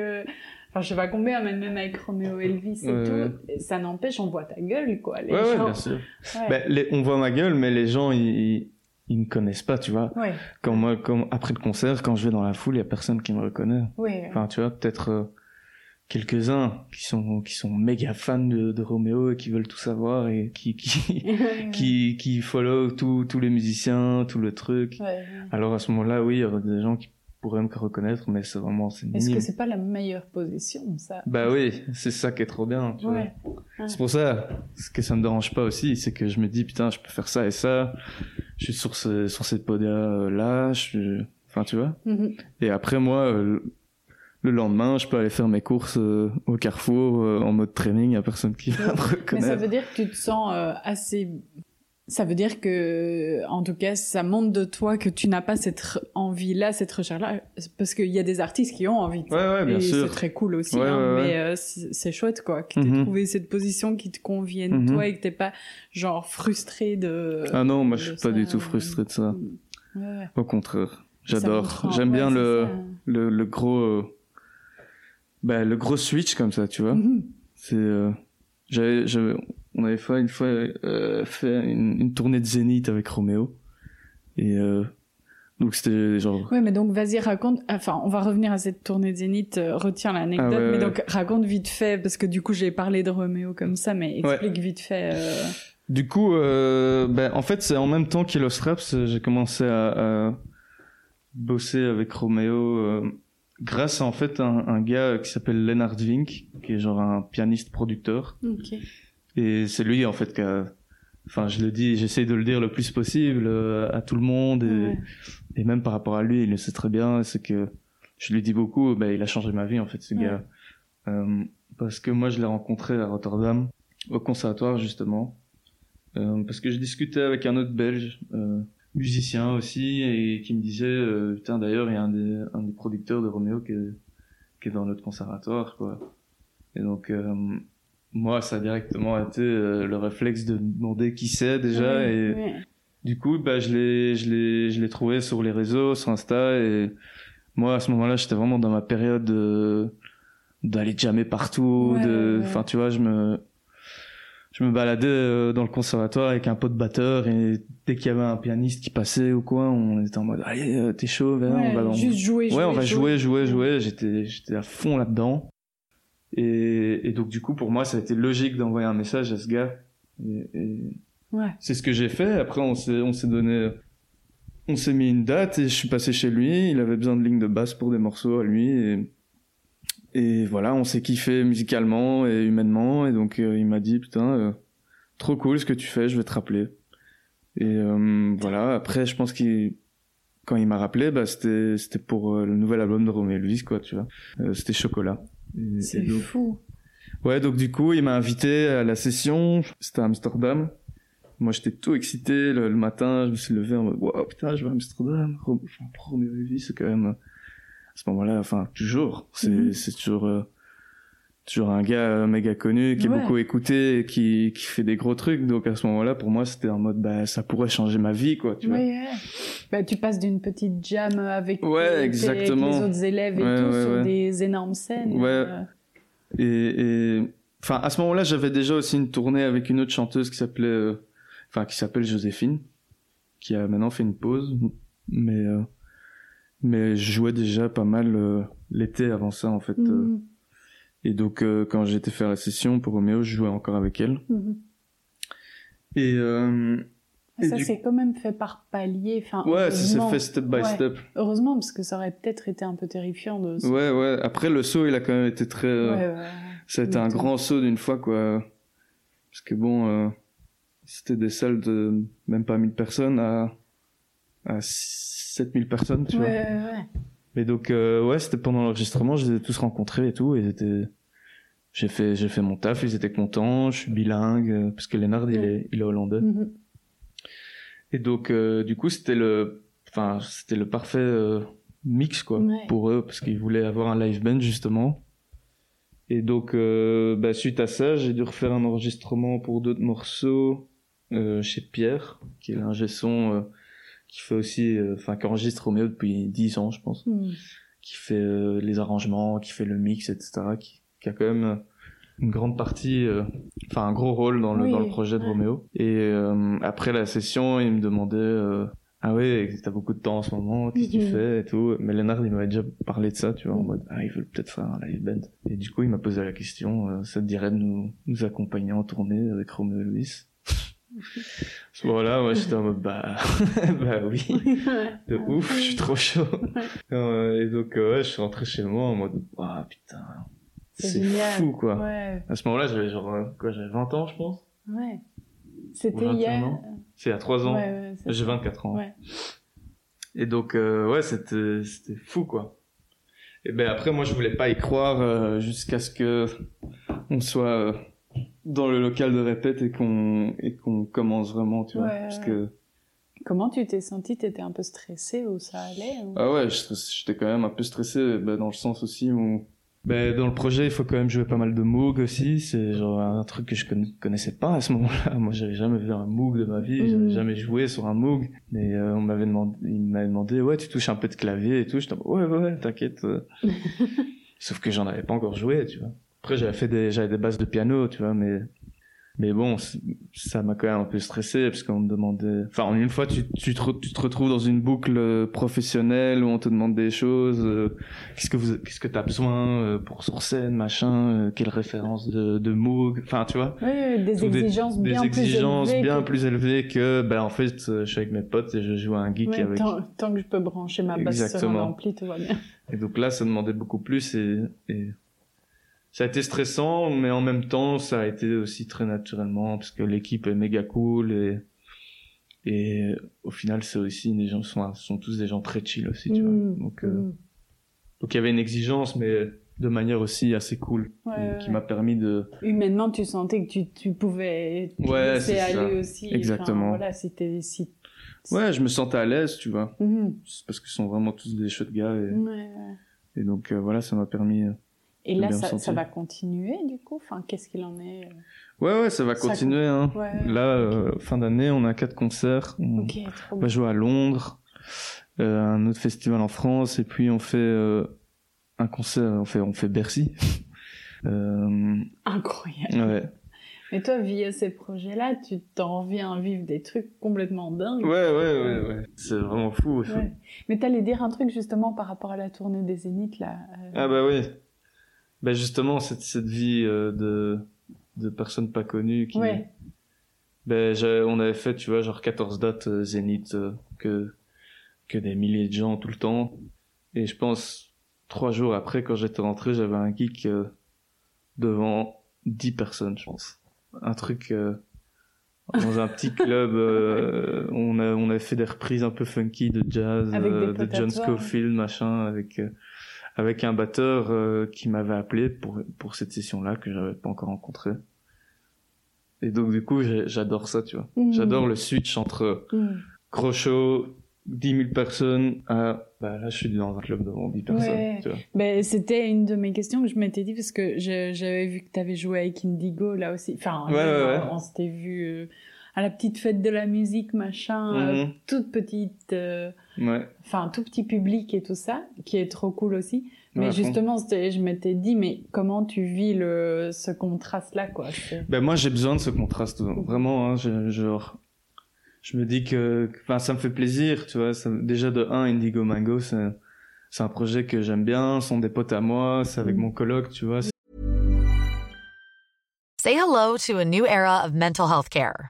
A: enfin, je sais pas combien, mais même avec Roméo Elvis et tout, ça n'empêche, on voit ta gueule, quoi. Les
B: Ouais, ouais,
A: gens-
B: bien sûr.
A: Ouais.
B: Ben, les- on voit ma gueule, mais les gens, ils, ils, me connaissent pas, tu vois.
A: Ouais,
B: Quand moi, comme après le concert, quand je vais dans la foule, il y a personne qui me reconnaît.
A: ouais,
B: Enfin, tu vois, peut-être euh, quelques-uns qui sont qui sont méga fans de, de Roméo et qui veulent tout savoir et qui qui qui, qui follow tous tous les musiciens, tout le truc. Alors à ce moment-là, oui, il y aurait des gens qui pourraient me reconnaître, mais c'est vraiment c'est
A: Est-ce que c'est pas la meilleure position, ça?
B: Bah oui, c'est ça qui est trop bien. Tu vois.
A: Ouais.
B: C'est pour ça, ce que ça me dérange pas aussi, c'est que je me dis putain, je peux faire ça et ça. Je suis sur ce, sur cette podia là, je suis... enfin tu vois.
A: Mhm.
B: Et après moi, euh, le lendemain, je peux aller faire mes courses euh, au Carrefour euh, en mode training, a personne qui va me
A: Mais ça
B: reconnaître.
A: veut dire que tu te sens assez. Ça veut dire que, en tout cas, ça montre de toi que tu n'as pas cette envie-là, cette recherche-là, parce qu'il y a des artistes qui ont envie. de.
B: Ouais, ouais, bien
A: et
B: sûr.
A: c'est très cool aussi,
B: Ouais,
A: hein, mais euh, c'est chouette quoi, que tu
B: Mhm.
A: trouvé cette position qui te convienne
B: Mhm.
A: toi et que t'es pas genre frustré de.
B: Ah non, moi je suis
A: ça,
B: pas du tout frustré de ça. Au contraire, j'adore. J'aime bien le, le le gros euh, bah, le gros switch comme ça, tu vois.
A: Mhm.
B: C'est euh, j'avais on avait fait une fois euh, fait une, une tournée de Zénith avec Roméo et euh, donc c'était genre
A: Ouais, mais donc vas-y, raconte. Enfin, on va revenir à cette tournée de Zénith. euh, retiens l'anecdote,
B: Ah ouais,
A: mais
B: ouais.
A: donc raconte vite fait parce que du coup j'ai parlé de Roméo comme ça, mais
B: Ouais.
A: explique vite fait. euh,
B: Du coup, euh, ben, en fait, c'est en même temps qu'Yellow Straps, j'ai commencé à, à bosser avec Roméo euh, grâce à en fait un, un gars qui s'appelle Lennart Vink, qui est genre un pianiste producteur.
A: Ok.
B: Et c'est lui en fait qui a, enfin, je le dis, j'essaie de le dire le plus possible euh, à tout le monde et,
A: Ouais.
B: et même par rapport à lui, il le sait très bien. C'est que je lui dis beaucoup, ben, il a changé ma vie en fait, ce
A: Ouais.
B: gars. Euh, parce que moi, je l'ai rencontré à Rotterdam, au conservatoire justement, euh, parce que je discutais avec un autre Belge, euh, musicien aussi, et qui me disait, putain, d'ailleurs, il y a un des, un des producteurs de Roméo qui est, qui est dans notre conservatoire, quoi. Et donc, moi, ça a directement été euh, le réflexe de demander qui c'est déjà, et, du coup, bah, je l'ai, je l'ai, je l'ai trouvé sur les réseaux, sur Insta, et moi, à ce moment-là, j'étais vraiment dans ma période de, d'aller jammer partout,
A: Ouais,
B: de,
A: ouais.
B: enfin, tu vois, je me, je me baladais euh, dans le conservatoire avec un pote batteur, et dès qu'il y avait un pianiste qui passait ou quoi, on était en mode, allez, euh, t'es chaud, viens,
A: Ouais,
B: on va dans-
A: juste jouer,
B: Ouais, on va jouer, jouer, jouer. J'étais, j'étais à fond là-dedans. Et, et donc, du coup, pour moi, ça a été logique d'envoyer un message à ce gars. Et, et
A: Ouais.
B: c'est ce que j'ai fait. Après, on s'est, on s'est donné, on s'est mis une date et je suis passé chez lui. Il avait besoin de lignes de basse pour des morceaux à lui. Et, et voilà, on s'est kiffé musicalement et humainement. Et donc, euh, il m'a dit, putain, euh, trop cool ce que tu fais, je vais te rappeler. Et euh, voilà, après, je pense qu'il quand il m'a rappelé, bah, c'était c'était pour le nouvel album de Romeo Elvis, quoi, tu vois. C'était Chocolat.
A: C'est fou.
B: Ouais, donc du coup, il m'a invité à la session. C'était à Amsterdam. Moi, j'étais tout excité le, le matin. Je me suis levé en mode, wow, putain, je vais à Amsterdam. Enfin, Romeo Elvis, c'est quand même, euh, à ce moment-là, enfin, toujours. C'est,
A: Mhm.
B: c'est toujours, euh, toujours un gars euh, méga connu, qui
A: Ouais.
B: est beaucoup écouté, et qui, qui fait des gros trucs. Donc, à ce moment-là, pour moi, c'était en mode, bah, ça pourrait changer ma vie, quoi, tu vois.
A: Ouais, ouais. Bah, tu passes d'une petite jam avec,
B: Ouais,
A: tes-
B: exactement.
A: les autres élèves et
B: Ouais,
A: tout
B: ouais,
A: sur
B: ouais.
A: des énormes scènes.
B: Ouais.
A: euh,
B: Et, et enfin à ce moment-là, j'avais déjà aussi une tournée avec une autre chanteuse qui s'appelait, euh, enfin qui s'appelle Joséphine, qui a maintenant fait une pause, mais euh, mais je jouais déjà pas mal l'été avant ça en fait. euh. Et donc euh, quand j'étais faire la session pour Roméo, je jouais encore avec elle.
A: mhm.
B: Et euh, Et
A: Ça,
B: du-
A: c'est quand même fait par palier. Enfin,
B: ouais, ça s'est
A: heureusement.
B: fait step by
A: Ouais.
B: step.
A: Heureusement, parce que ça aurait peut-être été un peu terrifiant de.
B: Ouais, ouais. Après le saut, il a quand même été très. euh,
A: Ouais, ouais.
B: Ça a été un grand saut d'une fois, quoi. Parce que bon, euh, c'était des salles de même pas 1000 personnes à, à 7000 personnes, tu
A: Ouais,
B: vois.
A: ouais, ouais.
B: Mais donc, euh, ouais, c'était pendant l'enregistrement, je les ai tous rencontrés et tout, et ils étaient... J'ai fait, j'ai fait mon taf, ils étaient contents, je suis bilingue, euh, parce que Lennart, il est, il est hollandais.
A: Mhm.
B: Et donc, euh, du coup, c'était le, enfin, c'était le parfait euh, mix, quoi,
A: Ouais.
B: pour eux, parce qu'ils voulaient avoir un live band, justement. Et donc, euh, bah, suite à ça, j'ai dû refaire un enregistrement pour d'autres morceaux chez Pierre, qui est l'ingé son, qui fait aussi, euh, enfin, qui enregistre Roméo depuis 10 ans, je pense,
A: Mhm.
B: qui fait euh, les arrangements, qui fait le mix, etc., qui, qui a quand même euh, une grande partie, enfin, un gros rôle dans le,
A: Oui,
B: dans le projet de
A: ouais.
B: Roméo. Et après la session, il me demandait, ah ouais, t'as beaucoup de temps en ce moment, qu'est-ce que tu
A: Mhm.
B: fais et tout. Mais Lennart, il m'avait déjà parlé de ça, tu vois, en
A: Mhm.
B: mode, ah, ils veulent peut-être faire un live band. Et du coup, il m'a posé la question, euh, ça te dirait de nous, nous accompagner en tournée avec Roméo Elvis À ce moment-là, moi, j'étais en mode, bah, bah oui, de ouf, je suis trop chaud. Euh, et donc, euh, ouais, je suis rentré chez moi en mode, ah putain,
A: C'est
B: fou, quoi.
A: Ouais,
B: À ce moment-là, j'avais genre, euh, quoi, j'avais 20 ans, je pense.
A: ouais.
B: Ou
A: C'était
B: 21
A: hier.
B: C'est il y a 3 ans.
A: Ouais, ouais,
B: J'ai
A: ça.
B: 24 ans.
A: Ouais.
B: Et donc, euh, ouais, c'était, c'était fou, quoi. Et ben après, moi, je voulais pas y croire euh, jusqu'à ce que on soit euh, dans le local de répète et qu'on et qu'on commence vraiment, tu vois.
A: Ouais,
B: Parce que
A: Comment tu t'es senti? T'étais un peu stressé ou ça allait ou-
B: ah ouais, j'étais quand même un peu stressé, ben, dans le sens aussi où ben, dans le projet, il faut quand même jouer pas mal de Moog aussi. C'est genre un truc que je conna- connaissais pas à ce moment-là. Moi, j'avais jamais vu un Moog de ma vie.
A: Mhm.
B: J'avais jamais joué sur un Moog. Mais euh, on m'avait demandé, il m'avait demandé, ouais, tu touches un peu de clavier et tout. J'étais, ouais, ouais, ouais, t'inquiète. euh. Sauf que j'en avais pas encore joué, tu vois. Après, j'avais fait des, j'avais des bases de piano, tu vois, mais, mais bon, ça m'a quand même un peu stressé parce qu'on me demandait, enfin, en une fois, tu, tu te, tu te retrouves dans une boucle euh, professionnelle où on te demande des choses, euh, qu'est-ce que vous, qu'est-ce que t'as besoin euh, pour sur scène, machin, euh, quelle référence de, de Moog, enfin, tu vois.
A: Oui, oui, des exigences
B: Des
A: bien
B: exigences
A: plus élevées.
B: bien
A: que-
B: plus élevées que, ben, en fait, je suis avec mes potes et je joue à un geek avec,
A: tant, tant que je peux brancher ma basse sur un ampli, tout va bien.
B: Et donc là, ça demandait beaucoup plus et, et ça a été stressant, mais en même temps, ça a été aussi très naturellement parce que l'équipe est méga cool et et au final, c'est aussi des gens sont sont tous des gens très chill aussi, tu vois. Donc euh,
A: mm.
B: donc il y avait une exigence, mais de manière aussi assez cool
A: Ouais,
B: et
A: ouais,
B: qui m'a permis de
A: Humainement, tu sentais que tu, tu pouvais te
B: Ouais,
A: laisser
B: c'est ça.
A: aller aussi. Enfin,
B: Exactement.
A: voilà, si t'es... Si...
B: ouais, je me sentais à l'aise, tu vois. C'est parce qu'ils sont vraiment tous des chouettes gars et,
A: Ouais, ouais.
B: et donc euh, voilà, ça m'a permis. Euh,
A: Et là, ça, va continuer du coup? Enfin, qu'est-ce qu'il en est
B: Ouais, ouais, ça va
A: Ça
B: continuer. Hein.
A: Ouais.
B: Là, euh, fin d'année, on a quatre concerts. On va
A: bien.
B: jouer à Londres, euh, un autre festival en France, et puis on fait euh, un concert, on fait, on fait Bercy. euh,
A: Incroyable.
B: ouais.
A: Mais toi, via ces projets-là, tu t'en viens à vivre des trucs complètement dingues.
B: ouais, ouais, ouais, ouais. C'est vraiment fou.
A: Ouais. Mais t'allais dire un truc justement par rapport à la tournée des Zéniths là. euh,
B: Ah bah oui. Bah justement, cette, cette vie euh, de, de personnes pas connues qui...
A: Ouais.
B: Ben, on avait fait, tu vois, genre 14 dates euh, Zénith, euh, que, que des milliers de gens tout le temps. Et je pense, trois jours après, quand j'étais rentré, j'avais un geek euh, devant 10 personnes, je pense. Un truc euh, dans un petit club. euh, on, a, on avait fait des reprises un peu funky de jazz, euh, de John Scofield, machin, avec... avec un batteur euh, qui m'avait appelé pour pour cette session-là que j'avais pas encore rencontré. Et donc du coup, j'adore ça, tu vois.
A: Mhm.
B: J'adore le switch entre
A: Mm.
B: gros show, 10 000 personnes à bah là je suis dans un club devant 10 personnes,
A: Ouais.
B: tu vois.
A: Ben, c'était une de mes questions que je m'étais dit parce que j'avais vu que tu avais joué avec Indigo là aussi. Enfin,
B: Ouais, ouais,
A: on s'était vu euh, à la petite fête de la musique, machin, euh,
B: Mhm.
A: toute petite, euh,
B: Ouais.
A: enfin tout petit public et tout ça, qui est trop cool aussi. Mais justement, je m'étais dit, mais comment tu vis le, ce contraste-là, quoi?
B: Ben moi j'ai besoin de ce contraste vraiment hein, je, genre je me dis que enfin ça me fait plaisir, tu vois, ça, déjà de un Indigo Mango c'est c'est un projet que j'aime bien, ce sont des potes à moi, c'est avec
A: Mhm.
B: mon coloc, tu vois,
C: Say hello to a new era of mental health care.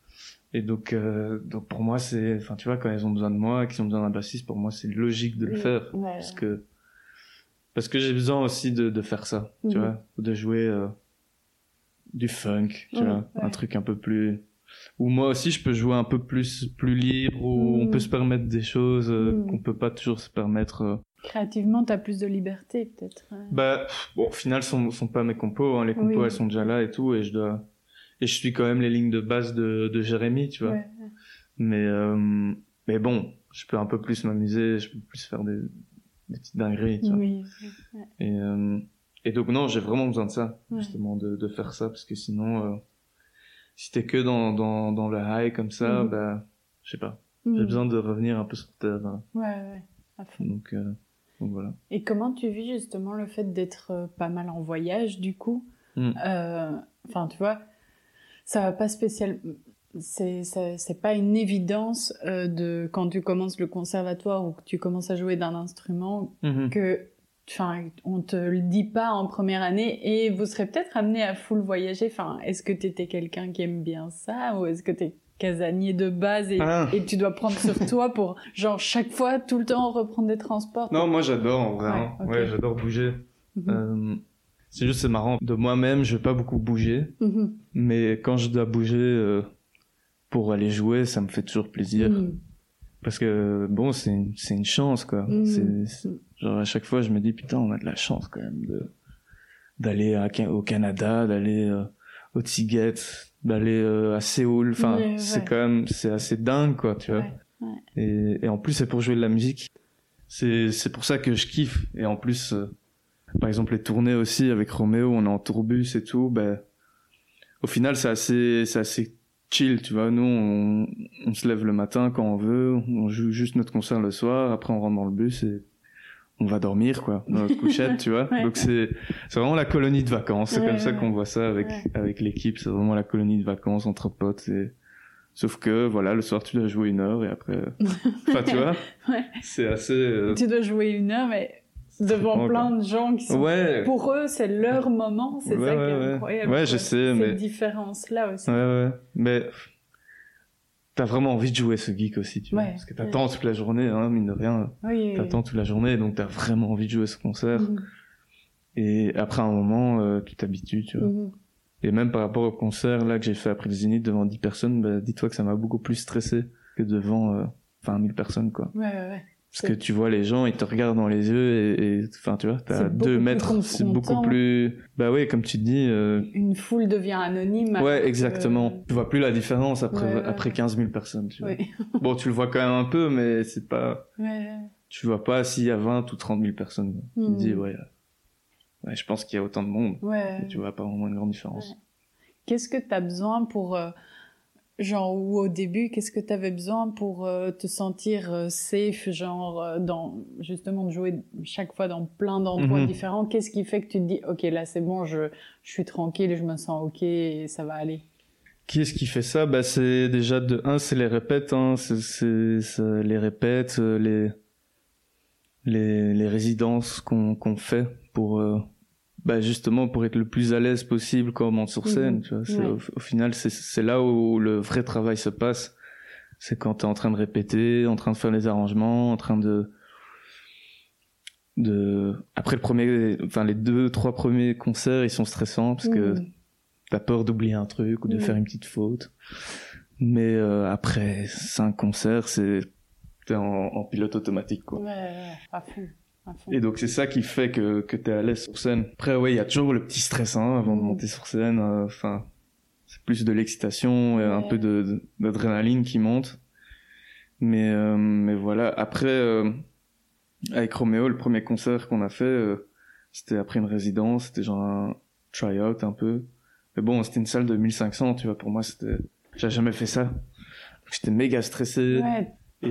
B: Et donc, euh, donc pour moi, c'est, enfin, tu vois, quand ils ont besoin de moi, qu'ils ont besoin d'un bassiste, pour moi, c'est logique de le
A: Oui,
B: faire.
A: ouais.
B: Parce que, parce que j'ai besoin aussi de, de faire ça, tu
A: Mhm.
B: vois, de jouer euh, du funk, tu
A: Mhm,
B: vois,
A: ouais.
B: un truc un peu plus, où moi aussi je peux jouer un peu plus, plus libre, où
A: Mhm.
B: on peut se permettre des choses euh,
A: Mhm.
B: qu'on peut pas toujours se permettre. euh.
A: Créativement, t'as plus de liberté, peut-être. ouais.
B: Bah, bon, au final, ce sont, sont pas mes compos, hein. les compos,
A: Oui.
B: elles sont déjà là et tout, et je dois, et je suis quand même les lignes de base de, de Jérémy, tu vois.
A: Ouais.
B: Mais, euh, mais bon, je peux un peu plus m'amuser, je peux plus faire des, des petites dingueries, tu vois.
A: Oui.
B: Et, euh, et donc, non, j'ai vraiment besoin de ça, justement, de, de faire ça, parce que sinon, euh, si t'es que dans, dans, dans le high comme ça,
A: Mhm.
B: bah, je sais pas.
A: Mhm.
B: J'ai besoin de revenir un peu sur terre.
A: Ouais, ouais, à fond.
B: Donc, euh, donc voilà.
A: Et comment tu vis justement le fait d'être pas mal en voyage, du coup?
B: Mm.
A: Euh, Enfin, tu vois, ça va pas spécial. C'est pas une évidence euh, de quand tu commences le conservatoire ou que tu commences à jouer d'un instrument
B: Mhm.
A: que enfin on te le dit pas en première année et vous serez peut-être amené à full voyager enfin est-ce que tu étais quelqu'un qui aime bien ça ou est-ce que tu es casanier de base et,
B: Ah.
A: et tu dois prendre sur toi pour genre chaque fois tout le temps reprendre des transports?
B: Non, moi j'adore en vrai.
A: Ouais,
B: hein. j'adore bouger.
A: Mhm.
B: Euh, c'est juste c'est marrant. De moi-même, je vais pas beaucoup bouger,
A: Mhm.
B: mais quand je dois bouger euh, pour aller jouer, ça me fait toujours plaisir.
A: Mhm.
B: Parce que bon, c'est une, c'est une chance quoi.
A: Mhm.
B: C'est- c'est- genre à chaque fois, je me dis putain, on a de la chance quand même de d'aller à au Canada, d'aller euh, au Tibet, d'aller euh, à Séoul. Enfin,
A: Ouais,
B: c'est quand même c'est assez dingue quoi, tu vois.
A: Ouais.
B: Et, et en plus, c'est pour jouer de la musique. C'est c'est pour ça que je kiffe. Et en plus, euh, par exemple, les tournées aussi avec Roméo, on est en tourbus et tout. Ben, au final, c'est assez c'est assez chill, tu vois. Nous, on, on se lève le matin quand on veut, on joue juste notre concert le soir. Après, on rentre dans le bus et on va dormir quoi dans notre couchette tu vois
A: Ouais.
B: donc c'est c'est vraiment la colonie de vacances c'est
A: Ouais,
B: comme ça qu'on voit ça avec avec l'équipe c'est vraiment la colonie de vacances entre potes et sauf que voilà le soir tu dois jouer une heure et après enfin tu vois c'est assez euh,
A: Tu dois jouer une heure, mais devant plein de gens qui sont.
B: ouais
A: Pour eux, c'est leur moment, c'est
B: Ouais,
A: ça qui
B: ouais,
A: est
B: ouais.
A: incroyable.
B: Ouais, je sais,
A: Cette
B: mais-
A: différence-là aussi.
B: Ouais, ouais. Mais t'as vraiment envie de jouer ce geek aussi, tu vois. Parce que t'attends toute la journée, hein, mine de rien.
A: Oui.
B: T'attends toute la journée, donc t'as vraiment envie de jouer ce concert.
A: Mhm.
B: Et après un moment, euh, tu t'habitues, tu vois.
A: Mhm.
B: Et même par rapport au concert, là, que j'ai fait après le Zénith devant 10 personnes, bah, dis-toi que ça m'a beaucoup plus stressé que devant, euh, enfin, 1000 personnes, quoi.
A: Ouais, ouais, ouais.
B: Parce que tu vois les gens, ils te regardent dans les yeux et, enfin, tu vois, t'as deux mètres, c'est beaucoup plus, bah oui, comme tu dis, euh,
A: Une foule devient anonyme.
B: Ouais,
A: que-
B: exactement. Tu vois plus la différence après,
A: Ouais,
B: après
A: ouais.
B: 15 000 personnes, tu vois. Bon, tu le vois quand même un peu, mais c'est pas,
A: Ouais.
B: tu vois pas s'il y a 20 ou 30 000 personnes. Tu te dis, ouais, euh, ouais, je pense qu'il y a autant de monde.
A: Ouais.
B: Et tu vois pas vraiment une grande différence.
A: Qu'est-ce que tu as besoin pour, euh, genre, ou au début, qu'est-ce que tu avais besoin pour euh, te sentir euh, safe, genre, euh, dans, justement, de jouer chaque fois dans plein d'endroits
B: Mhm.
A: différents? Qu'est-ce qui fait que tu te dis, ok, là c'est bon, je, je suis tranquille, je me sens ok et ça va aller?
B: Qui est-ce qui fait ça? Bah, c'est déjà de un, c'est les répètes, hein. C'est, les répètes, les, les, les résidences qu'on, qu'on fait pour, bah, justement, pour être le plus à l'aise possible quand on monte sur scène,
A: Mhm.
B: tu vois.
A: Ouais.
B: au, au final, c'est, c'est là où le vrai travail se passe. C'est quand t'es en train de répéter, en train de faire les arrangements, en train de, de, après le premier, enfin, les deux, trois premiers concerts, ils sont stressants parce que
A: Mhm.
B: t'as peur d'oublier un truc ou de faire une petite faute. Mais euh, après cinq concerts, c'est t'es en, en pilote automatique quoi.
A: Ouais, ouais, fond.
B: Et donc c'est ça qui fait que que t'es à l'aise sur scène. Après ouais, il y a toujours le petit stress hein, avant de
A: Mhm.
B: monter sur scène. euh, Enfin, c'est plus de l'excitation, et un peu de de- d'adrénaline qui monte. Mais euh, mais voilà. Après euh, avec Roméo, le premier concert qu'on a fait, euh, c'était après une résidence, c'était genre un try-out un peu. Mais bon, c'était une salle de 1500, tu vois. Pour moi, c'était, j'avais jamais fait ça. J'étais méga stressé.
A: Ouais,
B: Et,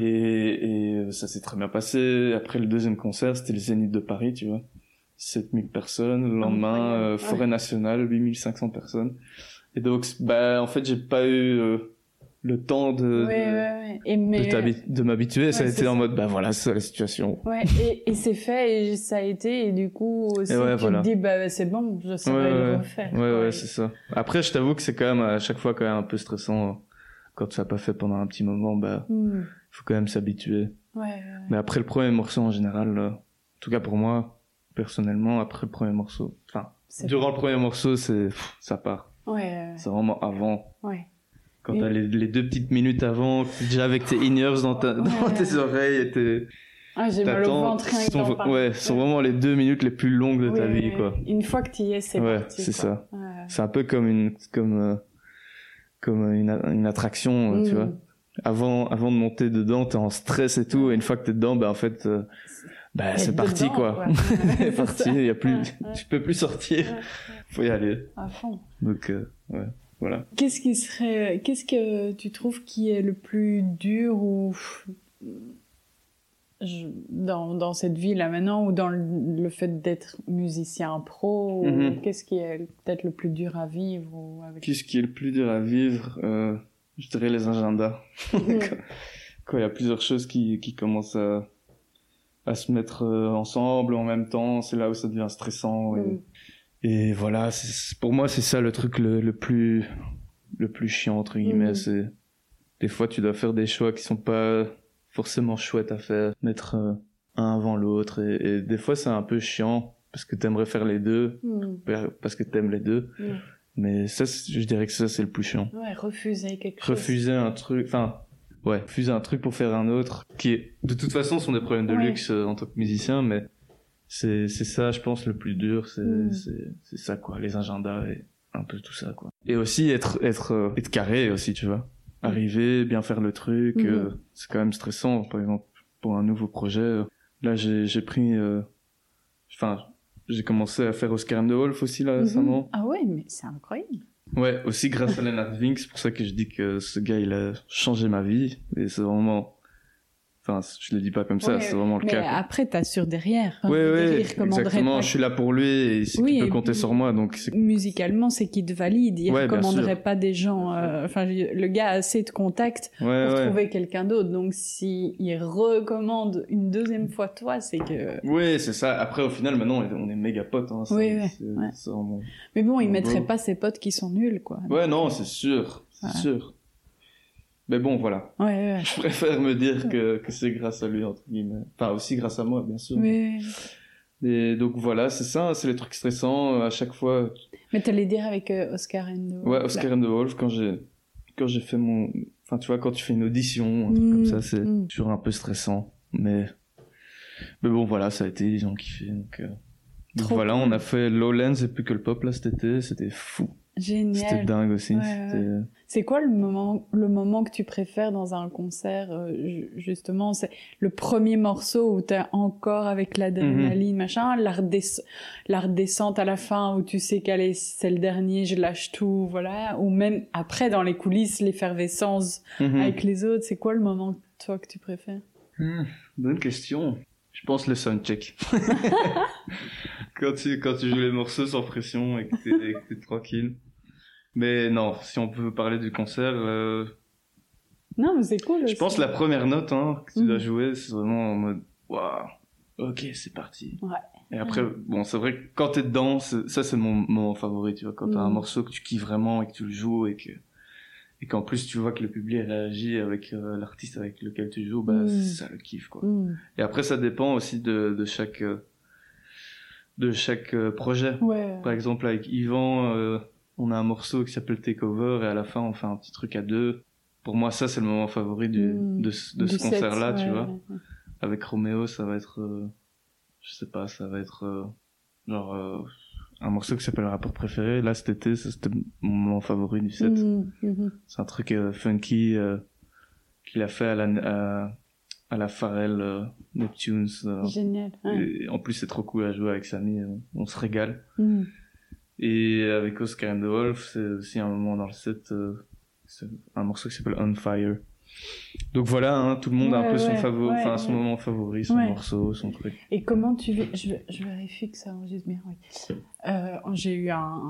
B: et ça s'est très bien passé. Après le deuxième concert, c'était le Zénith de Paris, tu vois. 7000 personnes. Le lendemain, euh. Forêt Nationale, 8500 personnes. Et donc, bah, en fait, j'ai pas eu euh, le temps de,
A: ouais,
B: de,
A: ouais, ouais. Et
B: de
A: mais,
B: t'habi- de m'habituer. ça a été en mode, bah voilà, c'est ça la situation.
A: Ouais, et, et c'est fait, et ça a été, et du coup, aussi,
B: Et ouais,
A: tu
B: voilà.
A: te dis, bah, c'est bon, je
B: Ouais,
A: saurais
B: ouais,
A: le
B: ouais.
A: refaire.
B: Ouais, ouais, c'est ça. Après, je t'avoue que c'est quand même à chaque fois quand même un peu stressant. Quand tu l'as pas fait pendant un petit moment, bah,
A: Hmm.
B: faut quand même s'habituer.
A: Ouais, ouais,
B: Mais après le premier morceau en général, euh, en tout cas pour moi, personnellement, après le premier morceau, enfin, durant le premier morceau, c'est, ça part.
A: Ouais, ouais,
B: C'est vraiment avant.
A: ouais.
B: Quand t'as les, les deux petites minutes avant, déjà avec tes in-ears dans, ta, dans
A: Ouais.
B: tes oreilles et t'es,
A: Ah, j'ai mal au ventre que
B: sont-
A: parler.
B: ouais, sont vraiment les deux minutes les plus longues de ta
A: Ouais,
B: vie,
A: ouais.
B: quoi.
A: Une fois que tu y es, c'est
B: Ouais,
A: parti.
B: c'est ça.
A: Ouais.
B: C'est un peu comme une, comme, euh, comme une, une attraction, euh, tu
A: Mm.
B: vois. Avant, avant de monter dedans, t'es en stress et tout, et une fois que t'es dedans, bah, en fait, euh, bah,
A: Être
B: c'est parti,
A: dedans,
B: quoi. C'est parti, il y a plus,
A: ouais.
B: tu peux plus sortir.
A: Ouais,
B: Faut y aller.
A: À fond.
B: Donc, euh, ouais, voilà.
A: Qu'est-ce qui serait, qu'est-ce que tu trouves qui est le plus dur ou je- dans, dans cette vie là maintenant ou dans le, le fait d'être musicien pro
B: Mhm.
A: qu'est-ce qui est peut-être le plus dur à vivre ou avec
B: Qu'est-ce qui est le plus dur à vivre euh, Je dirais les agendas. Quand il y a plusieurs choses qui, qui commencent à, à se mettre euh, ensemble en même temps, c'est là où ça devient stressant. Et,
A: Mm.
B: et voilà, pour moi, c'est ça le truc le, le plus le plus chiant entre guillemets.
A: Mhm.
B: C'est des fois tu dois faire des choix qui sont pas forcément chouettes à faire, mettre euh, un avant l'autre, et, et des fois c'est un peu chiant parce que t'aimerais faire les deux,
A: Mm.
B: parce que t'aimes les deux.
A: Mm.
B: Mais ça, je dirais que ça, c'est le plus chiant.
A: ouais refuser quelque chose
B: Refuser un truc, enfin, ouais, refuser un truc pour faire un autre, qui est, de toute façon, sont des problèmes de
A: Ouais.
B: luxe euh, en tant que musicien, mais c'est, c'est ça, je pense, le plus dur, c'est,
A: Mm.
B: c'est, c'est ça, quoi, les agendas et un peu tout ça, quoi. Et aussi être, être, euh, être carré aussi, tu vois. Arriver, bien faire le truc,
A: Mhm.
B: euh, c'est quand même stressant, par exemple, pour un nouveau projet. euh, Là, j'ai, j'ai pris, euh, enfin, j'ai commencé à faire Oscar and the Wolf aussi, là,
A: Mhm.
B: récemment.
A: ah ouais mais c'est incroyable
B: Ouais, aussi grâce à Leonard Vink, c'est pour ça que je dis que ce gars, il a changé ma vie. Et c'est vraiment Enfin, je le dis pas comme ça,
A: Ouais,
B: c'est vraiment le
A: mais
B: cas.
A: après, t'assures derrière. Enfin,
B: Ouais, ouais, exactement.
A: pas-
B: Je suis là pour lui et c'est
A: Oui,
B: compter sur moi, donc
A: Musicalement, c'est qu'il te valide. Il
B: Ouais,
A: recommanderait pas des gens. euh, Enfin, le gars a assez de contacts
B: ouais,
A: pour trouver quelqu'un d'autre. Donc, si il recommande une deuxième fois toi, c'est que.
B: Oui, c'est ça. Après, au final, maintenant, on est, méga potes. Hein.
A: Oui, ouais,
B: c'est vraiment-
A: Mais bon, il mettrait pas ses potes qui sont nuls, quoi.
B: Ouais, non, c'est sûr. C'est sûr. Mais bon, voilà.
A: Ouais, ouais.
B: Je préfère me dire que, que c'est grâce à lui, entre guillemets. Enfin, aussi grâce à moi, bien sûr. Et donc voilà, c'est ça, c'est les trucs stressants. À chaque fois,
A: mais t'allais dire avec euh, Oscar and the
B: Ouais, Oscar and the Wolf, quand j'ai, quand j'ai fait mon, enfin, tu vois, quand tu fais une audition, un truc
A: Mm,
B: comme ça, c'est
A: mm.
B: toujours un peu stressant. Mais, mais bon, voilà, ça a été, les gens kiffaient, donc, euh, donc voilà,
A: cool.
B: on a fait Lowlands et Pop là cet été, c'était fou. C'était
A: Génial.
B: dingue aussi.
A: Ouais,
B: c'était-
A: C'est quoi le moment, le moment que tu préfères dans un concert euh, ju- Justement, c'est le premier morceau où t'es encore avec l'adrénaline, machin, la, redesc- la redescente à la fin où tu sais qu'elle est, c'est le dernier, je lâche tout, voilà. Ou même après dans les coulisses, l'effervescence
B: Mhm.
A: avec les autres. C'est quoi le moment toi que tu préfères?
B: Hmm, bonne question. Je pense le soundcheck. quand tu, quand tu joues les morceaux sans pression et que t'es, et que t'es tranquille. Mais non, si on peut parler du concert, euh,
A: Non, mais c'est cool.
B: Je pense la première note hein, que tu
A: Mhm.
B: dois jouer, c'est vraiment en mode waouh, ok, c'est parti.
A: Ouais.
B: Et après, bon, c'est vrai que quand t'es dedans, ça c'est mon moment favori, tu vois, quand t'as un
A: Mhm.
B: morceau que tu kiffes vraiment et que tu le joues et que et qu'en plus tu vois que le public réagit avec euh, l'artiste avec lequel tu joues, bah
A: Mhm.
B: ça le kiff quoi. Et après ça dépend aussi de, de chaque euh, de chaque euh, projet.
A: Ouais.
B: Par exemple avec Yvan, on a un morceau qui s'appelle Takeover et à la fin on fait un petit truc à deux. Pour moi ça c'est le moment favori du,
A: Mm.
B: de, ce- de concert-là, tu vois.
A: ouais.
B: Avec Roméo ça va être, euh, je sais pas, ça va être euh, genre euh, un morceau qui s'appelle Rapport préféré. Là cet été c'était mon moment favori du set.
A: Mm, mhm.
B: C'est un truc funky qu'il a fait à la, à, à la Pharrell Neptunes.
A: Génial. ouais.
B: et en plus c'est trop cool à jouer avec Samy, on se régale. Et avec Oscar and the Wolf, c'est aussi un moment dans le set, euh, un morceau qui s'appelle On Fire. Donc voilà, hein, tout le monde a un
A: Ouais,
B: peu son favori,
A: ouais,
B: son moment favori, son morceau, son truc.
A: Et comment tu vis je, je vérifie que ça enregistre bien. Oui. Euh, j'ai eu un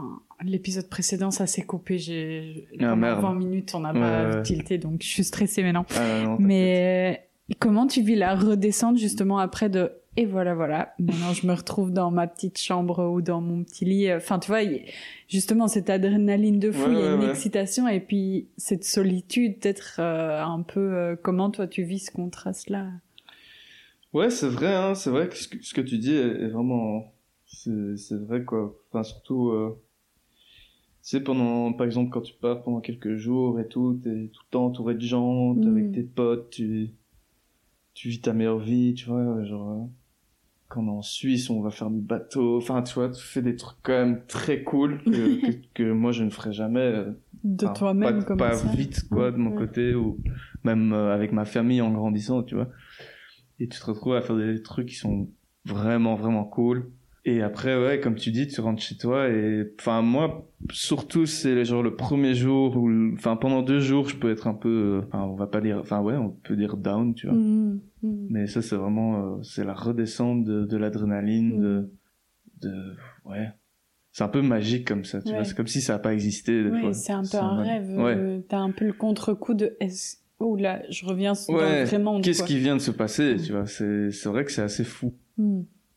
A: l'épisode précédent, ça s'est coupé. J'ai
B: Ah,
A: pendant
B: merde.
A: 20 minutes, on n'a pas tilté, donc je suis stressée maintenant.
B: Ah, non.
A: Mais euh, comment tu vis la redescente justement après de et voilà voilà maintenant je me retrouve dans ma petite chambre ou dans mon petit lit enfin tu vois justement cette adrénaline de fou
B: Ouais,
A: il y a une
B: ouais.
A: excitation et puis cette solitude peut-être euh, un peu euh, comment toi tu vis ce contraste là
B: Ouais, c'est vrai, hein, c'est vrai que ce, que ce que tu dis est, est vraiment, c'est vrai quoi. Enfin surtout, euh, tu sais pendant, par exemple quand tu pars pendant quelques jours et tout, t'es tout le temps entouré de gens, t'es
A: Mm.
B: avec tes potes, tu, tu vis ta meilleure vie, tu vois, genre quand on est en Suisse, on va faire du bateau, enfin tu vois, tu fais des trucs quand même très cool que, que, que moi je ne ferais jamais. euh,
A: de
B: Enfin,
A: toi-même
B: pas,
A: comme
B: pas
A: ça
B: vite quoi de mon
A: Ouais.
B: côté ou même euh, avec ma famille en grandissant tu vois et tu te retrouves à faire des trucs qui sont vraiment vraiment cool et après ouais comme tu dis tu rentres chez toi et enfin moi surtout c'est genre le premier jour ou le- enfin pendant deux jours je peux être un peu euh, enfin on va pas dire enfin ouais on peut dire down tu vois
A: Mhm, mhm.
B: mais ça c'est vraiment euh, c'est la redescente de, de l'adrénaline
A: Mm.
B: de de ouais c'est un peu magique comme ça tu
A: Ouais.
B: vois c'est comme si ça a pas existé des
A: oui
B: fois.
A: c'est un peu un rêve
B: ouais
A: euh, t'as un peu le contre-coup de oh là je reviens dans
B: Ouais, qu'est-ce qui vient de se passer, tu vois, c'est, c'est vrai que c'est assez fou.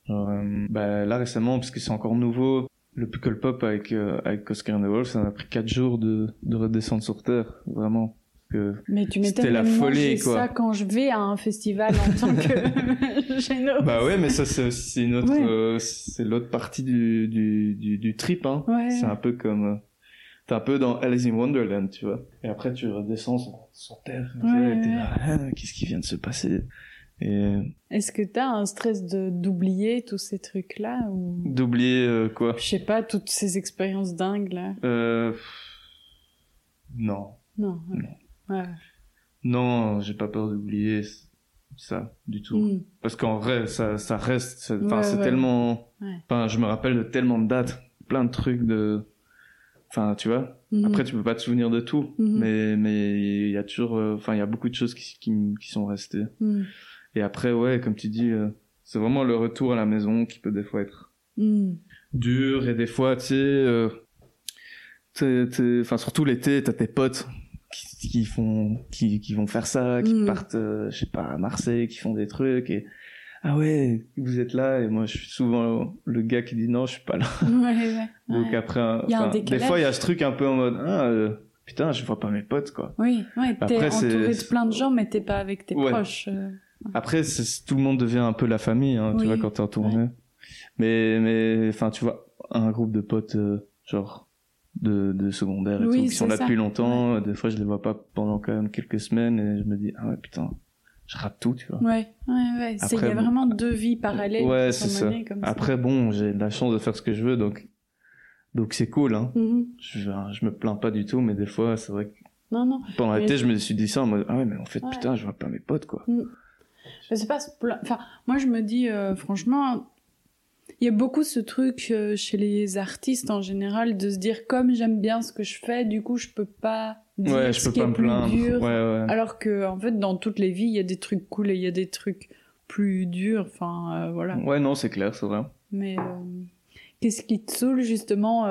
B: Euh, bah, là récemment, parce que c'est encore nouveau, le Pickle Pop avec, euh, avec Oscar and the Wolf, ça m'a pris quatre jours de, de redescendre sur Terre, vraiment. Que...
A: Mais tu
B: C'était
A: m'étonnes,
B: la folie, quoi.
A: ça quand je vais à un festival en tant que géno.
B: Bah ouais, mais ça c'est aussi une autre,
A: Ouais.
B: euh, c'est l'autre partie du, du, du, du trip, hein.
A: Ouais.
B: C'est un peu comme, euh, t'es un peu dans Alice in Wonderland, tu vois. Et après tu redescends sur, sur Terre,
A: Ouais,
B: t'es là, ah, qu'est-ce qui vient de se passer? Et
A: Est-ce que t'as un stress de d'oublier tous ces trucs-là ou?
B: D'oublier euh, quoi?
A: je sais pas toutes ces expériences dingues là
B: Euh... Non.
A: Non. ok. Ouais.
B: Non, j'ai pas peur d'oublier ça du tout.
A: Mm.
B: Parce qu'en vrai, ça, ça reste. Enfin,
A: Ouais,
B: c'est
A: ouais.
B: tellement. Enfin, je me rappelle de tellement de dates, plein de trucs de. enfin, tu vois?
A: Mhm.
B: Après, tu peux pas te souvenir de tout,
A: Mhm.
B: mais mais il y a toujours, euh, enfin, il y a beaucoup de choses qui qui sont restées. Et après, ouais, comme tu dis, euh, c'est vraiment le retour à la maison qui peut des fois être
A: Mm.
B: dur et des fois, tu sais, euh, enfin, surtout l'été, t'as tes potes qui, qui font, qui, qui vont faire ça, qui
A: Mm.
B: partent, euh, je sais pas, à Marseille, qui font des trucs et ah ouais, vous êtes là et moi je suis souvent le gars qui dit non, je suis pas là.
A: Ouais, ouais.
B: Donc
A: ouais.
B: après,
A: un
B: des fois il y a ce truc un peu en mode ah euh, putain, je vois pas mes potes quoi.
A: Oui, ouais, t'es entouré de plein de gens, mais t'es pas avec tes proches. euh.
B: Après, c'est- tout le monde devient un peu la famille, hein, tu vois, quand t'es en tournée. Mais, mais, enfin, tu vois, un groupe de potes, euh, genre, de, de secondaire et
A: Oui,
B: tout, qui sont là
A: ça.
B: depuis longtemps. Des fois, je les vois pas pendant quand même quelques semaines et je me dis, ah ouais, putain, je rate tout, tu vois.
A: Ouais, ouais, ouais. Il y a
B: bon.
A: vraiment deux vies parallèles
B: Ouais,
A: qui
B: c'est ça. Après, bon, j'ai la chance de faire ce que je veux, donc, donc c'est cool, hein.
A: Mhm.
B: Je, je me plains pas du tout, mais des fois, c'est vrai que
A: Non, non.
B: pendant l'été,
A: je-
B: je me suis dit ça en mode, ah ouais, mais en fait,
A: Ouais.
B: putain, je vois pas mes potes, quoi.
A: Je sais pas, enfin, moi je me dis, euh, franchement, il y a beaucoup ce truc euh, chez les artistes en général de se dire, comme j'aime bien ce que je fais, du coup je peux pas dire
B: Ouais, je
A: ce
B: peux
A: qui
B: pas
A: est
B: me
A: plus
B: plaindre.
A: dur.
B: Ouais, ouais.
A: Alors que, en fait, dans toutes les vies, il y a des trucs cool et il y a des trucs plus durs, enfin, euh, voilà.
B: Ouais, non, c'est clair, c'est vrai.
A: Mais qu'est-ce qui te saoule justement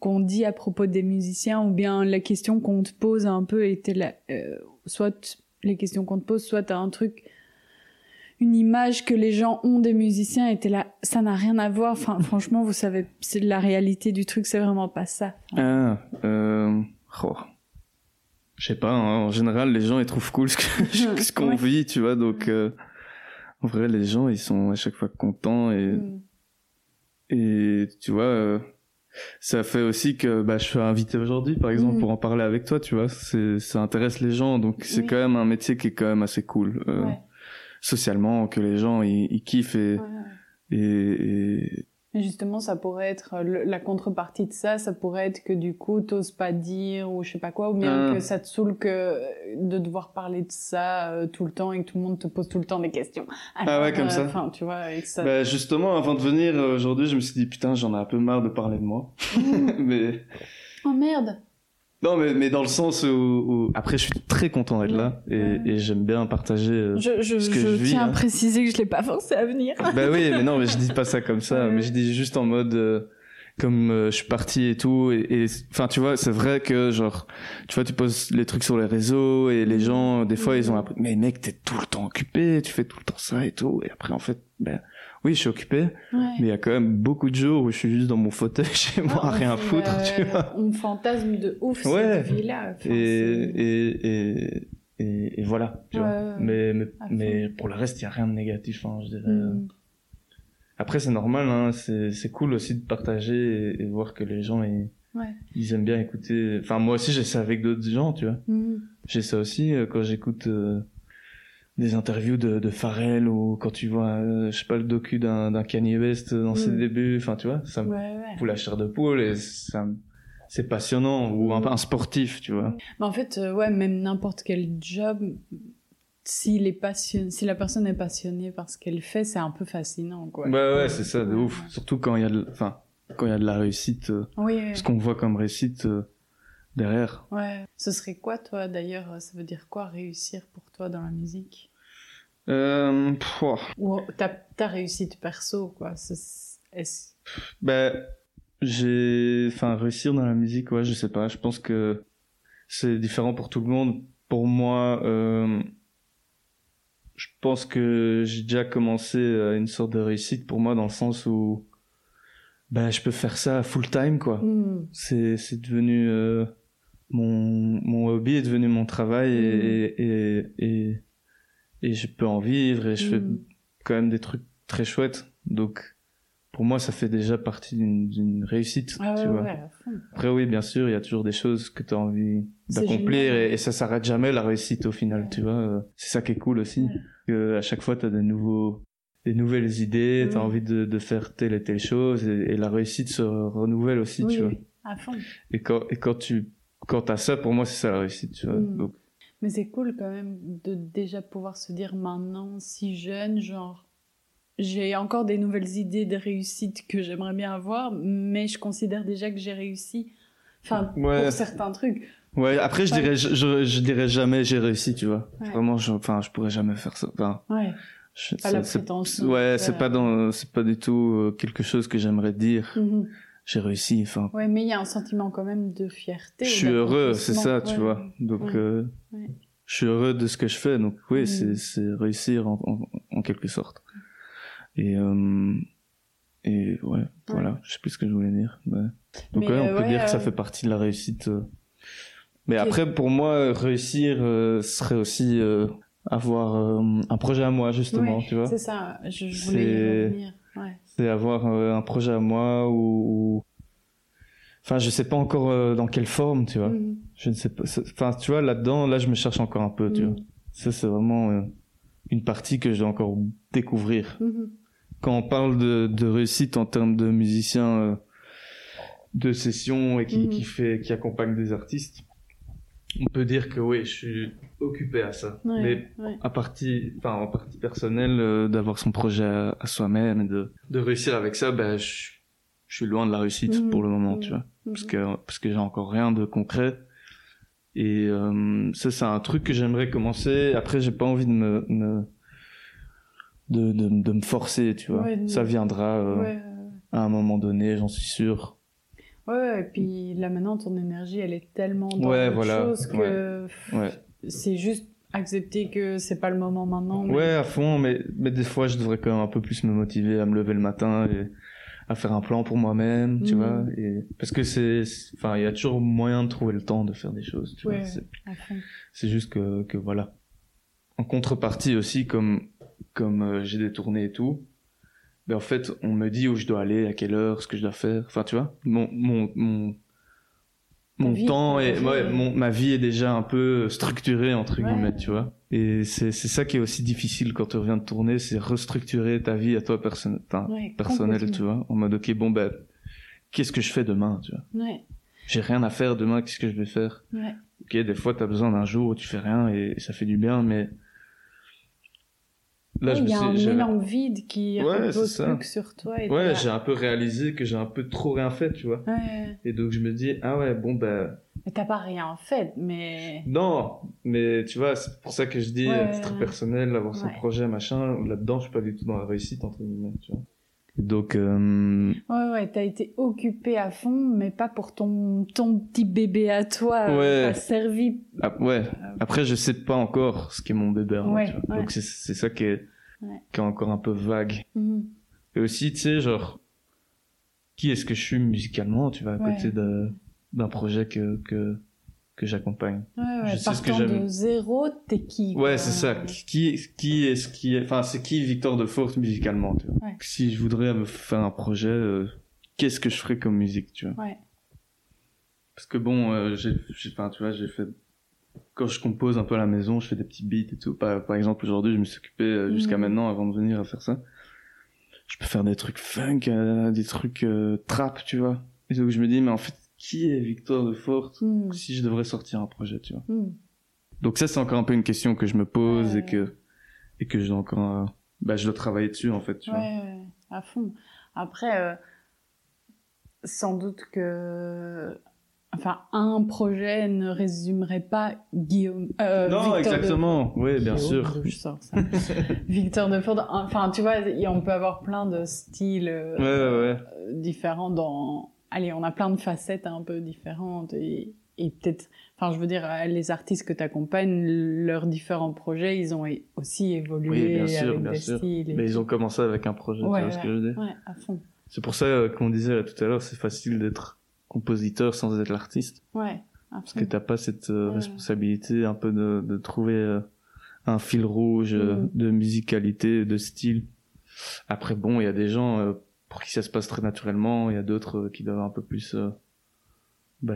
A: qu'on dit à propos des musiciens ou bien la question qu'on te pose un peu était la, soit les questions qu'on te pose, soit t'as un truc, une image que les gens ont des musiciens était là, ça n'a rien à voir. Enfin, franchement, vous savez, c'est la réalité du truc, c'est vraiment pas ça.
B: Ah, euh... oh. Je sais pas, hein, en général, les gens, ils trouvent cool ce que- ce qu'on
A: Ouais.
B: vit, tu vois, donc... euh, En vrai, les gens, ils sont à chaque fois contents et...
A: Mm.
B: Et tu vois, euh, ça fait aussi que bah, je suis invité aujourd'hui, par exemple,
A: Mhm.
B: pour en parler avec toi, tu vois. Ça intéresse les gens, donc c'est
A: Oui.
B: quand même un métier qui est quand même assez cool. euh,
A: Ouais.
B: Socialement, que les gens, ils, kiffent et,
A: Ouais.
B: et, et-
A: Et justement, ça pourrait être euh, le- la contrepartie de ça, ça pourrait être que du coup, t'oses pas dire ou je sais pas quoi, ou bien
B: Ah.
A: que ça te saoule que euh, de devoir parler de ça euh, tout le temps et que tout le monde te pose tout le temps des questions.
B: Ah ouais, comme ça.
A: Enfin, tu vois, et que ça.
B: Bah, justement, avant de venir aujourd'hui, je me suis dit, putain, j'en ai un peu marre de parler de moi. mais...
A: Oh merde.
B: Non, mais, mais dans le sens où, où- Après, je suis très content d'être là et,
A: Ouais.
B: et j'aime bien partager... euh,
A: Je, je,
B: ce que
A: je
B: je vis,
A: tiens
B: hein.
A: à préciser que je l'ai pas forcé à venir.
B: Bah oui, mais non, mais je dis pas ça comme ça,
A: Ouais.
B: mais je dis juste en mode euh, comme euh, je suis parti et tout et et- enfin tu vois, c'est vrai que genre tu vois tu poses les trucs sur les réseaux et les gens des fois ils ont appris mais mec, t'es tout le temps occupé, tu fais tout le temps ça et tout et après en fait ben oui, je suis occupé,
A: Ouais.
B: mais il y a quand même beaucoup de jours où je suis juste dans mon fauteuil chez moi à
A: Ouais,
B: rien foutre,
A: euh,
B: tu vois.
A: On fantasme de ouf
B: Ouais.
A: cette vie-là. Enfin,
B: Et,
A: c'est-
B: et, et, et, et voilà, tu
A: Ouais,
B: vois. Mais, mais,
A: à
B: mais pour le reste, il y a rien de négatif, hein, je dirais.
A: Mm.
B: Après, c'est normal, hein, c'est, c'est cool aussi de partager et, et voir que les gens, ils,
A: Ouais.
B: ils aiment bien écouter. Enfin, moi aussi, j'ai ça avec d'autres gens, tu vois.
A: Mm.
B: J'ai ça aussi euh, quand j'écoute euh, des interviews de, de Pharrell ou quand tu vois, euh, je sais pas, le docu d'un, d'un Kanye West dans ses
A: Mm.
B: débuts. Enfin, tu vois, ça me
A: Ouais, ouais.
B: fout la chair de poule et ça me- c'est passionnant. Ou un, un sportif, tu vois.
A: Mais en fait, euh, ouais, même n'importe quel job, s'il est si la personne est passionnée par ce qu'elle fait, c'est un peu fascinant, quoi.
B: Bah ouais, c'est ça, de ouf. Surtout quand il y a de, enfin, quand il y a de la réussite, euh,
A: Oui,
B: ce qu'on voit comme réussite derrière.
A: Ouais. Ce serait quoi, toi, d'ailleurs Ça veut dire quoi réussir pour toi dans la musique?
B: Euh.
A: Ou ta, ta réussite perso, quoi. Est-ce...
B: Ben, j'ai, enfin, réussir dans la musique, ouais, je sais pas. Je pense que c'est différent pour tout le monde. Pour moi, euh, je pense que j'ai déjà commencé euh, une sorte de réussite pour moi dans le sens où, ben, je peux faire ça full time, quoi.
A: Hmm.
B: c'est c'est devenu euh, mon mon hobby est devenu mon travail et, et et et je peux en vivre et je fais
A: Mm.
B: quand même des trucs très chouettes donc pour moi ça fait déjà partie d'une réussite
A: Ah ouais,
B: tu vois
A: ouais,
B: après oui bien sûr il y a toujours des choses que tu as envie d'accomplir et, et ça s'arrête jamais la réussiite au final
A: Ouais.
B: tu vois c'est ça qui est cool aussi que à chaque fois tu as des nouveaux des nouvelles idées tu as
A: Mm.
B: envie de, de faire telle et telle chose et, et la réussite se renouvelle aussi
A: oui,
B: tu vois
A: oui, à fond.
B: et quand, et quand tu, quand t'as ça, pour moi, c'est ça la réussite, tu vois.
A: Mm.
B: Donc,
A: Mais c'est cool quand même de déjà pouvoir se dire maintenant, si jeune, genre, j'ai encore des nouvelles idées de réussite que j'aimerais bien avoir, mais je considère déjà que j'ai réussi. Enfin,
B: Ouais.
A: pour certains trucs.
B: Ouais, après, je dirais, je, je, je dirais jamais j'ai réussi, tu vois.
A: Ouais.
B: Vraiment, je, enfin, je pourrais jamais faire ça. Enfin,
A: Ouais.
B: je-
A: Pas la prétention.
B: Ouais, c'est pas dans, c'est pas du tout euh, quelque chose que j'aimerais dire.
A: Mhm.
B: J'ai réussi, enfin.
A: Ouais, mais il y a un sentiment quand même de fierté.
B: Je suis heureux, c'est ça, tu
A: Ouais.
B: vois. Donc, euh, je suis heureux de ce que je fais. Donc, oui,
A: Mm.
B: c'est, réussir en, en, en quelque sorte. Et, euh, et ouais, voilà. Je sais plus ce que je voulais dire. Donc,
A: Mais,
B: on
A: euh,
B: peut dire que ça
A: euh,
B: fait partie de la réussite. euh. Mais après, pour moi, réussir euh, serait aussi euh, avoir euh, un projet à moi, justement,
A: Ouais,
B: tu vois.
A: C'est ça, je, je voulais y revenir. Ouais.
B: C'est avoir euh, un projet à moi ou, ou- Enfin, je sais pas encore euh, dans quelle forme, tu vois.
A: Mhm.
B: Je ne sais pas. Enfin, tu vois, là-dedans, là, je me cherche encore un peu, tu
A: Mhm.
B: vois. Ça, c'est vraiment euh, une partie que je dois encore découvrir.
A: Mhm.
B: Quand on parle de, de réussite en termes de musicien de session et qui, qui fait, qui accompagne des artistes, on peut dire que oui, je suis occupé à ça.
A: Ouais,
B: Mais
A: ouais.
B: à partie, enfin, en partie personnelle, euh, d'avoir son projet à, à soi-même et de, de réussir avec ça, ben, je, je suis loin de la réussite
A: Mhm.
B: pour le moment, tu vois parce
A: Mhm.
B: que parce que j'ai encore rien de concret et euh, ça c'est un truc que j'aimerais commencer après j'ai pas envie de me, me- de, de de me forcer tu vois
A: Ouais,
B: ça viendra euh, à un moment donné j'en suis sûr
A: ouais, ouais, et puis là maintenant, ton énergie, elle est tellement dans
B: Ouais,
A: autre
B: voilà,
A: chose que pff,
B: ouais
A: c'est juste accepter que c'est pas le moment maintenant. mais-
B: ouais à fond mais mais des fois je devrais quand même un peu plus me motiver à me lever le matin et à faire un plan pour moi-même tu
A: Mhm.
B: vois et parce que c'est enfin il y a toujours moyen de trouver le temps de faire des choses tu
A: Ouais,
B: vois. C'est juste que, que voilà. En contrepartie aussi, comme, comme euh, j'ai des tournées et tout, ben en fait, on me dit où je dois aller, à quelle heure, ce que je dois faire. Enfin, tu vois, mon, mon, mon, mon
A: vie,
B: temps et ouais, mon, ma vie est déjà un peu structurée, entre
A: Ouais.
B: guillemets, tu vois. Et c'est, c'est ça qui est aussi difficile quand tu reviens de tourner, c'est restructurer ta vie à toi personne,
A: Ouais,
B: personnelle, tu vois. En mode, ok, bon, ben, qu'est-ce que je fais demain, tu vois?
A: Ouais,
B: J'ai rien à faire demain, qu'est-ce que je vais faire?
A: ouais.
B: Ok, des fois, t'as besoin d'un jour où tu fais rien et, et ça fait du bien, mais là, je
A: il y a un
B: suis,
A: énorme vide qui
B: Ouais,
A: que sur toi. Et
B: ouais, j'ai un peu réalisé que j'ai un peu trop rien fait, tu vois.
A: Ouais,
B: Et donc, je me dis, ah ouais, bon, ben,
A: mais t'as pas rien fait, mais...
B: non, mais tu vois, c'est pour ça que je dis,
A: Ouais.
B: à titre personnel, avoir son projet, machin, là-dedans, je suis pas du tout dans la réussite, entre guillemets, tu vois. Donc, euh,
A: Ouais, ouais, t'as été occupé à fond, mais pas pour ton, ton petit bébé à toi. euh,
B: Ouais.
A: T'as servi.
B: ah, ouais, après, je sais pas encore ce qu'est mon bébé, moi,
A: Ouais, ouais.
B: Donc, c'est, c'est ça qui est, qui est encore un peu vague.
A: Mhm.
B: Et aussi, tu sais, genre, qui est-ce que je suis musicalement, tu vois, à côté de, d'un projet que, que, que j'accompagne.
A: Ouais, ouais,
B: Je sais ce que j'aime.
A: de zéro, t'es qui
B: Ouais, c'est ça. Qui, qui est-ce qui est, enfin, c'est qui Victor de Force musicalement, tu vois?
A: Ouais.
B: Si je voudrais me faire un projet, euh, qu'est-ce que je ferais comme musique, tu vois?
A: Ouais.
B: Parce que bon, euh, j'ai, enfin, tu vois, j'ai fait, quand je compose un peu à la maison, je fais des petits beats et tout. Par, par exemple, aujourd'hui, je me suis occupé euh, jusqu'à
A: Mhm.
B: maintenant, avant de venir à faire ça. Je peux faire des trucs funk, euh, des trucs trap, tu vois. Et donc je me dis, mais en fait, qui est Victor de Forte
A: Mhm.
B: si je devrais sortir un projet, tu vois.
A: Mhm.
B: Donc ça, c'est encore un peu une question que je me pose
A: Ouais.
B: et que et que je dois encore, euh, bah, je dois travailler dessus en fait, tu vois.
A: Ouais, à fond. Après, euh, sans doute que. Enfin, un projet ne résumerait pas Guillaume. euh,
B: non,
A: Victor de-
B: exactement. Oui, bien sûr.
A: Je sors ça. Victor de Ford. Enfin, tu vois, on peut avoir plein de styles euh, différents dans. Allez, on a plein de facettes un peu différentes et, et peut-être. Enfin, je veux dire, les artistes que tu accompagnes, leurs différents projets, ils ont aussi évolué
B: Oui, bien sûr,
A: avec
B: bien
A: des
B: sûr.
A: styles. et
B: Mais ils ont commencé avec un projet,
A: Ouais,
B: tu vois ce que je veux dire?
A: Ouais, à fond.
B: C'est pour ça euh, qu'on disait là tout à l'heure, c'est facile d'être compositeur sans être l'artiste.
A: Ouais, à
B: Parce que t'as pas cette euh,
A: Ouais.
B: responsabilité un peu de, de trouver euh, un fil rouge
A: Mhm.
B: de musicalité, de style. Après bon, il y a des gens pour qui ça se passe très naturellement, il y a d'autres euh, qui doivent un peu plus euh, bah,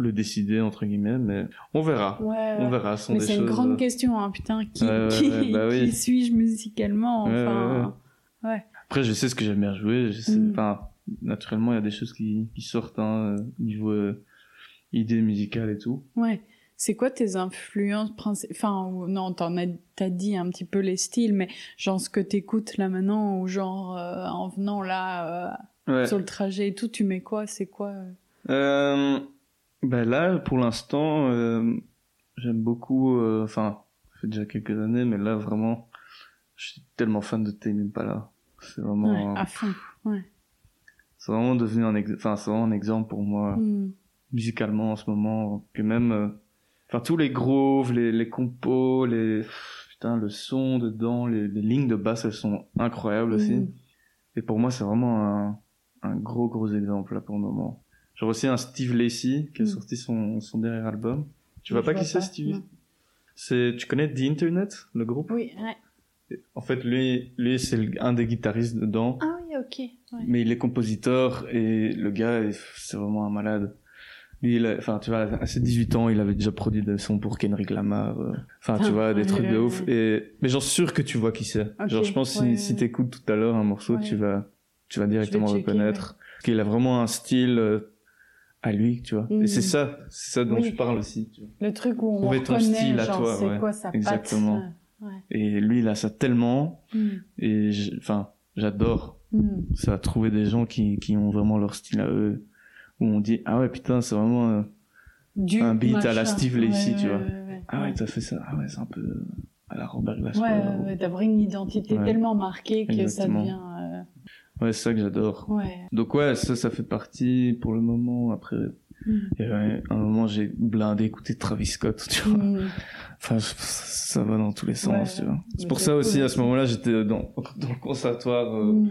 B: le décider entre guillemets, mais on verra.
A: Ouais,
B: On verra. ce sont
A: Mais c'est une
B: choses,
A: grande
B: euh,
A: question, hein, putain. Qui,
B: Ouais,
A: qui,
B: ouais, bah oui.
A: qui suis-je musicalement Enfin, ouais.
B: Après, je sais ce que j'aime bien jouer. Je sais,
A: Mm.
B: naturellement, il y a des choses qui, qui sortent, hein, niveau euh, idée musicale et tout.
A: ouais. C'est quoi tes influences principales Enfin, non, t'en as, t'as dit un petit peu les styles, mais genre ce que t'écoutes là maintenant, ou genre euh, en venant là
B: Ouais.
A: euh, sur le trajet et tout, tu mets quoi C'est quoi euh?
B: Ben là, pour l'instant, j'aime beaucoup. Enfin, ça fait déjà quelques années, mais là vraiment, je suis tellement fan de Tame Impala. C'est vraiment,
A: Ouais, à fond. Ouais.
B: c'est vraiment devenu un, ex- enfin, c'est vraiment un exemple pour moi
A: Mm.
B: musicalement en ce moment. Que même, enfin, tous les grooves, les, les compos, les putain, le son dedans, les, les lignes de basse, elles sont incroyables aussi.
A: Mm.
B: Et pour moi, c'est vraiment un, un gros, gros exemple là pour le moment. Genre aussi un Steve Lacy qui a
A: Mm.
B: sorti son, son dernier album. Tu vois pas qui c'est Steve? C'est, tu connais The Internet, le groupe?
A: Oui, ouais.
B: En fait, lui, lui c'est un des guitaristes dedans,
A: Ah oui, ok. Ouais.
B: mais il est compositeur et le gars, c'est vraiment un malade. Il a- enfin, tu vois, à ses 18 ans, il avait déjà produit des sons pour Kendrick Lamar. euh, Enfin, tu
A: Ah,
B: vois, des trucs de ouf. Et, mais j'en suis sûr que tu vois qui c'est. Genre, je pense
A: ouais,
B: si, si
A: ouais.
B: t'écoutes tout à l'heure un morceau,
A: Ouais.
B: tu vas, tu vas directement
A: checker,
B: reconnaître. Parce qu'il a vraiment un style euh, à lui, tu vois. Et
A: Mhm.
B: c'est ça, c'est ça dont
A: Oui.
B: je parle aussi, tu vois.
A: Le truc où on
B: Trouver ton style à
A: genre,
B: toi,
A: c'est quoi sa
B: Exactement.
A: patte. Ouais.
B: Et lui, il a ça tellement,
A: Mm.
B: et enfin, j'adore.
A: Mm.
B: Ça a trouvé des gens qui, qui ont vraiment leur style à eux, où on dit, ah ouais, putain, c'est vraiment, euh,
A: Du
B: Un beat à la. Steve Lacy,
A: Ouais,
B: tu vois.
A: ouais,
B: ah ouais, t'as fait ça, ah ouais, c'est un peu euh, à la Robert Glasper.
A: Ouais, ouais, d'avoir une identité tellement marquée que
B: Exactement.
A: ça devient.
B: Ouais, c'est ça que j'adore.
A: euh, Ouais.
B: Donc ouais, ça, ça fait partie pour le moment. Après,
A: Mm.
B: il y a un moment, j'ai blindé écouter Travis Scott, tu vois.
A: Mm.
B: Enfin, je- ça va dans tous les sens,
A: Ouais,
B: tu vois. C'est pour ça
A: cool
B: aussi, à ce moment-là, j'étais dans, dans le conservatoire euh,
A: Mm.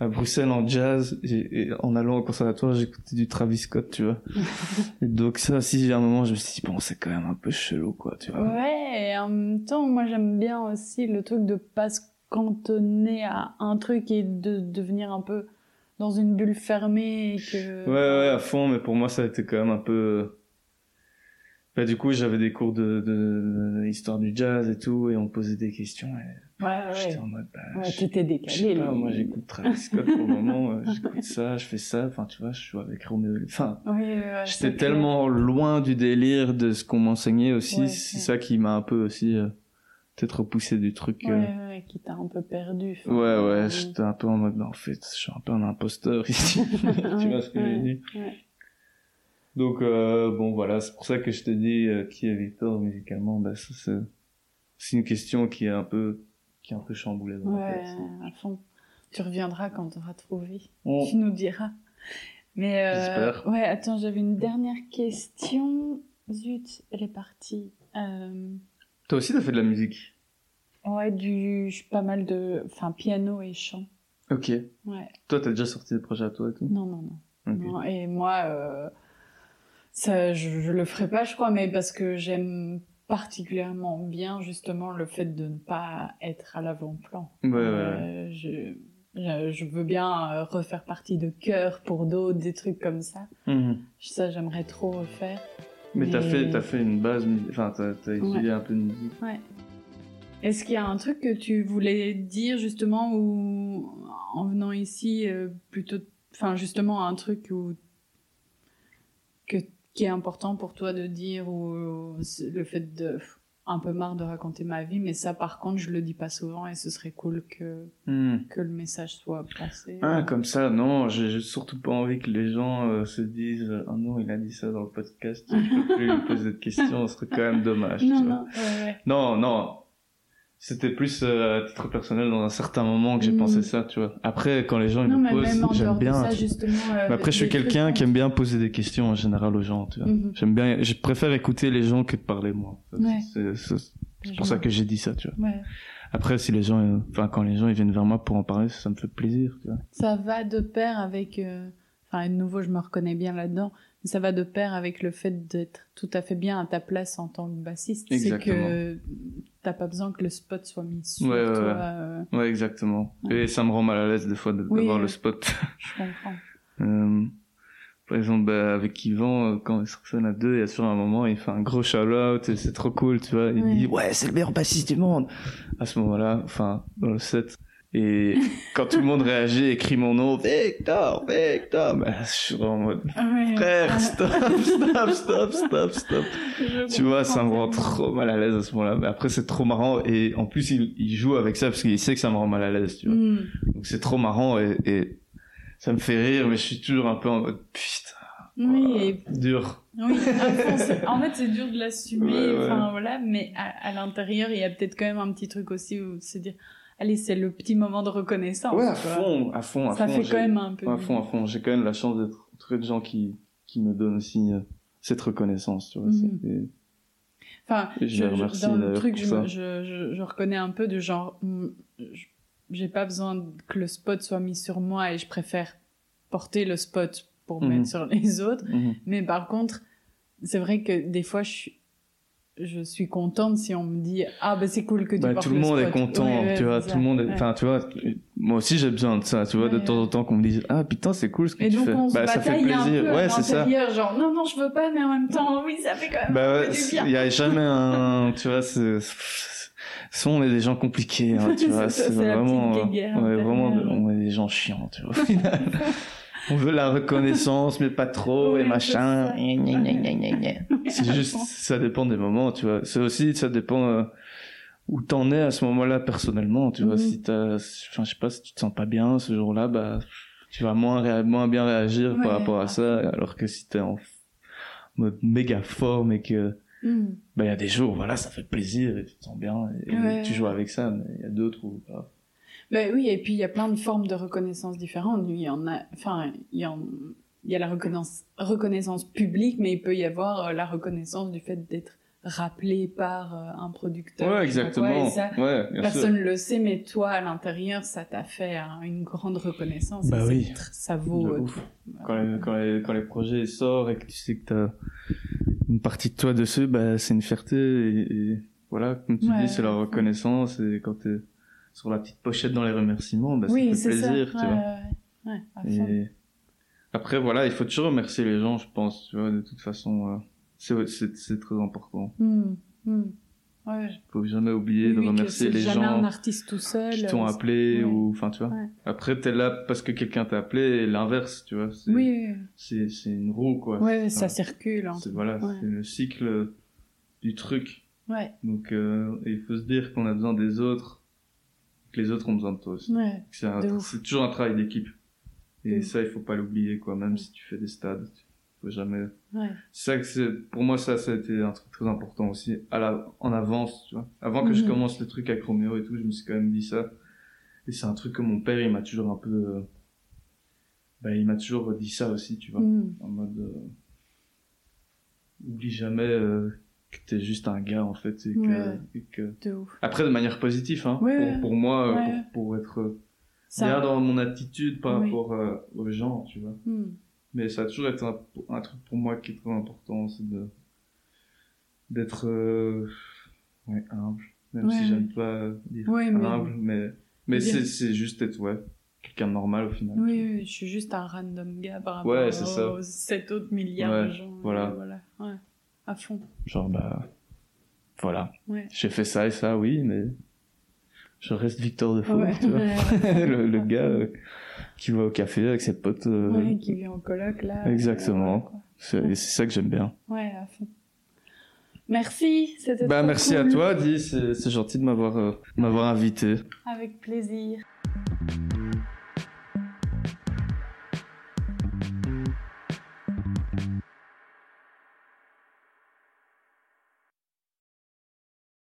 B: À Bruxelles en jazz, et, et en allant au conservatoire, j'écoutais du Travis Scott, tu vois. et donc ça aussi, j'ai un moment, je me suis dit, bon, c'est quand même un peu chelou, quoi, tu vois.
A: Ouais, et en même temps, moi j'aime bien aussi le truc de pas se cantonner à un truc et de devenir un peu dans une bulle fermée et que.
B: Ouais, ouais, à fond, mais pour moi, ça a été quand même un peu... Bah, du coup, j'avais des cours de, de, de histoire du jazz et tout, et on me posait des questions, et
A: Ouais,
B: j'étais
A: ouais.
B: en mode, bah,
A: Ouais,
B: je- Je sais
A: décalé.
B: pas, moi j'écoute Travis Scott pour le moment, euh, j'écoute ça, je fais ça, enfin tu vois, je suis avec Romeo. Enfin,
A: Oui, ouais, ouais,
B: j'étais
A: clair.
B: tellement loin du délire de ce qu'on m'enseignait aussi,
A: Ouais,
B: c'est
A: ouais.
B: ça qui m'a un peu aussi euh, peut-être repoussé du truc.
A: Ouais,
B: euh.
A: ouais, ouais, qui t'a un peu perdu.
B: Ouais, ouais,
A: euh,
B: j'étais un peu en mode, bah, en fait, je suis un peu un imposteur ici. tu vois ce que
A: Ouais,
B: j'ai dit
A: ouais.
B: Donc, euh, bon, voilà, c'est pour ça que je te dis euh, qui est Victor musicalement. Bah, ça, c'est, une question qui est un peu, qui est un peu chamboulée dans
A: Ouais,
B: tête.
A: à fond. Tu reviendras quand tu auras trouvé. Tu nous diras. Mais euh,
B: J'espère.
A: ouais, attends, j'avais une dernière question. Zut, elle est partie. Euh,
B: Toi aussi, t'as fait de la musique?
A: ouais, du pas mal de, enfin piano et chant.
B: Ok.
A: Ouais.
B: Toi, t'as déjà sorti des projets à toi et tout?
A: Non, non, non. Et moi, ça, je, je le ferai pas, je crois, mais parce que j'aime particulièrement bien justement le fait de ne pas être à l'avant-plan.
B: Ouais, ouais, ouais.
A: Euh, je, je, veux bien euh, refaire partie de chœur pour d'autres, des trucs comme ça.
B: Mhm.
A: Ça, j'aimerais trop refaire.
B: Mais, t'as fait, t'as fait une base, enfin, t'as, t'as étudié un peu de musique.
A: Est-ce qu'il y a un truc que tu voulais dire justement ou en venant ici euh, plutôt, enfin justement un truc où que qui est important pour toi de dire ou le fait de un peu marre de raconter ma vie, mais ça par contre je le dis pas souvent et ce serait cool que
B: Mhm.
A: que le message soit passé.
B: Ah, comme ça, non, j'ai surtout pas envie que les gens euh, se disent « Ah non, il a dit ça dans le podcast, je peux plus lui poser de questions, ce serait quand même dommage.
A: non
B: tu vois.
A: non ouais, ouais.
B: Non, non. C'était plus euh, à titre personnel dans un certain moment que j'ai
A: Mm.
B: pensé ça, tu vois. Après, quand les gens ils
A: non
B: me posent, j'aime bien.
A: ça euh,
B: Mais après, je suis quelqu'un qui aime bien poser des questions en général aux gens, tu vois.
A: Mhm.
B: J'aime bien, je préfère écouter les gens que de parler moi.
A: Ouais.
B: C'est pour ça que j'ai dit ça, tu vois.
A: Ouais.
B: Après, si les gens, enfin, quand les gens ils viennent vers moi pour en parler, ça me fait plaisir, tu vois.
A: Ça va de pair avec, euh, enfin, de nouveau, je me reconnais bien là-dedans, ça va de pair avec le fait d'être tout à fait bien à ta place en tant que bassiste. C'est que t'as pas besoin que le spot soit mis sur
B: Ouais,
A: toi.
B: ouais.
A: euh,
B: Ouais, exactement.
A: Ouais.
B: Et ça me rend mal à l'aise des fois de-
A: Oui,
B: d'avoir le spot.
A: je comprends.
B: Euh, par exemple, bah, avec Yvan, euh, quand est sur scène à deux, il y a sur un moment, il fait un gros shout-out et c'est trop cool, tu vois. Il dit, ouais, c'est le meilleur bassiste du monde. À ce moment-là, enfin, dans le set. Et quand tout le monde réagit et crie mon nom, Victor, Victor, bah, je suis vraiment en mode,
A: Ouais.
B: frère,
A: Ah,
B: stop, stop, stop, stop, stop. Tu vois, ça me rend trop mal à l'aise à ce moment-là. Mais après, c'est trop marrant. Et en plus, il, il joue avec ça parce qu'il sait que ça me rend mal à l'aise, tu vois.
A: Mm.
B: Donc c'est trop marrant et, et ça me fait rire, mais je suis toujours un peu en mode putain.
A: Oui, et
B: Dur.
A: Oui, fond, en fait, c'est dur de l'assumer,
B: Ouais, ouais.
A: enfin voilà, mais à, à l'intérieur, il y a peut-être quand même un petit truc aussi où se dire, allez, c'est le petit moment de reconnaissance.
B: Ouais, à fond, à fond, à
A: Ça
B: fond.
A: fait
B: j'ai-
A: quand même un peu.
B: À fond, à fond. J'ai quand même la chance d'être entouré de gens qui, qui me donnent aussi euh, cette reconnaissance, tu vois.
A: Mhm.
B: c'est-
A: Enfin,
B: Et je
A: je,
B: remercie
A: dans le truc, je,
B: ça.
A: je, je, reconnais un peu de genre, je- j'ai pas besoin que le spot soit mis sur moi et je préfère porter le spot pour
B: Mhm.
A: mettre sur les autres.
B: Mhm.
A: Mais par contre, c'est vrai que des fois, je suis, je suis contente si on me dit ah ben c'est cool que tu
B: Bah,
A: portes
B: tout le monde est content,
A: Ouais, ouais,
B: tu vois, tout
A: ça.
B: le monde
A: Ouais.
B: enfin, tu vois, moi aussi j'ai besoin de ça, tu vois, de temps en temps qu'on me dise, ah, putain, c'est cool ce que
A: Et
B: tu
A: donc
B: fais.
A: on se
B: bah, ça fait plaisir. ouais, c'est ça.
A: genre non non je veux pas mais en même temps oui ça fait quand même
B: Bah il y a jamais un, tu vois, c'est, soit on est des gens compliqués, hein, tu vois, c'est vraiment,
A: guerre
B: on est des gens chiants, tu vois, au final. On veut la reconnaissance, mais pas trop,
A: Oui,
B: et machin.
A: c'est
B: juste, ça dépend des moments, tu vois. C'est aussi, ça dépend euh, où t'en es à ce moment-là personnellement, tu vois.
A: Mhm.
B: Si t'as, enfin, je sais pas, si tu te sens pas bien ce jour-là, bah, tu vas moins, réa- moins bien réagir
A: Ouais,
B: par rapport à
A: à
B: ça, alors que si t'es en mode méga forme et que,
A: Hmm.
B: bah, il y a des jours, voilà, ça fait plaisir et tu te sens bien et
A: Ouais.
B: tu joues avec ça, mais il y a d'autres où, bah,
A: Ben oui, et puis il y a plein de formes de reconnaissance différentes. Il y en a, enfin, il y en, il y a la reconnaissance, reconnaissance publique, mais il peut y avoir euh, la reconnaissance du fait d'être rappelé par euh, un producteur.
B: ouais, exactement.
A: et ça,
B: ouais, bien
A: personne
B: sûr.
A: le sait, mais toi, à l'intérieur, ça t'a fait hein, une grande reconnaissance.
B: Bah oui.
A: Ça vaut. Euh,
B: ouf. quand les, quand les, quand les projets sortent et que tu sais que t'as une partie de toi dessus, bah, c'est une fierté et, et voilà, comme tu
A: Ouais,
B: dis, c'est la
A: ouais.
B: reconnaissance et quand t'es sur la petite pochette dans les remerciements, bah,
A: oui,
B: ça fait
A: ça.
B: plaisir, tu vois.
A: ouais, ouais, à fond.
B: Et après, voilà, il faut toujours remercier les gens, je pense, tu vois, de toute façon, euh, c'est, très important.
A: Hmm, hmm. Ouais.
B: Faut jamais oublier
A: Oui,
B: de remercier les gens
A: un artiste tout seul.
B: qui t'ont
A: euh,
B: appelé
A: ouais.
B: ou, enfin, tu vois.
A: Ouais.
B: Après, t'es là parce que quelqu'un t'a appelé et l'inverse, tu vois. C'est,
A: Oui, oui.
B: c'est, c'est une roue, quoi.
A: ouais,
B: Enfin,
A: ça circule. hein.
B: C'est voilà, c'est le cycle du truc.
A: Ouais,
B: Donc euh, il faut se dire qu'on a besoin des autres, que les autres ont besoin de toi aussi.
A: ouais.
B: C'est toujours un travail d'équipe. Et ça, il faut pas l'oublier, quoi. Même si tu fais des stades, faut jamais.
A: Ouais.
B: C'est ça que c'est. Pour moi, ça, ça a été un truc très important aussi. À la, en avance, tu vois. Avant que je
A: Mhm.
B: commence le truc avec Roméo et tout, je me suis quand même dit ça. Et c'est un truc que mon père, il m'a toujours un peu. euh, Bah, il m'a toujours dit ça aussi, tu vois.
A: Hmm.
B: En mode. euh, Oublie jamais euh, que t'es juste un gars, en fait. Et que,
A: Ouais.
B: et que...
A: De ouf.
B: Après, de manière positive, hein.
A: Ouais,
B: pour, moi,
A: Ouais.
B: pour, pour être euh,
A: Ça-
B: bien dans mon attitude par
A: Oui.
B: rapport euh, aux gens, tu vois.
A: Hmm.
B: Mais ça a toujours été un, un truc pour moi qui est très important, c'est de d'être euh, ouais, humble. Même si j'aime pas dire
A: Ouais, mais-
B: humble, mais mais c'est c'est juste être ouais quelqu'un de normal au final.
A: Oui, oui, je suis juste un random gars par rapport aux 7 autres milliards de gens.
B: voilà.
A: Voilà. À fond.
B: Genre bah voilà,
A: Ouais.
B: j'ai fait ça et ça, oui, mais je reste Victor de Faux,
A: Ouais.
B: tu vois.
A: Ouais.
B: le, le gars euh, qui va au café avec ses potes. euh,
A: Ouais, qui vit en coloc là.
B: Exactement.
A: Euh, quoi.
B: c'est ça que j'aime bien.
A: Ouais, à fond. Merci, c'était
B: Bah merci à toi, Di, c'est c'est gentil de m'avoir euh, m'avoir invité.
A: Avec plaisir.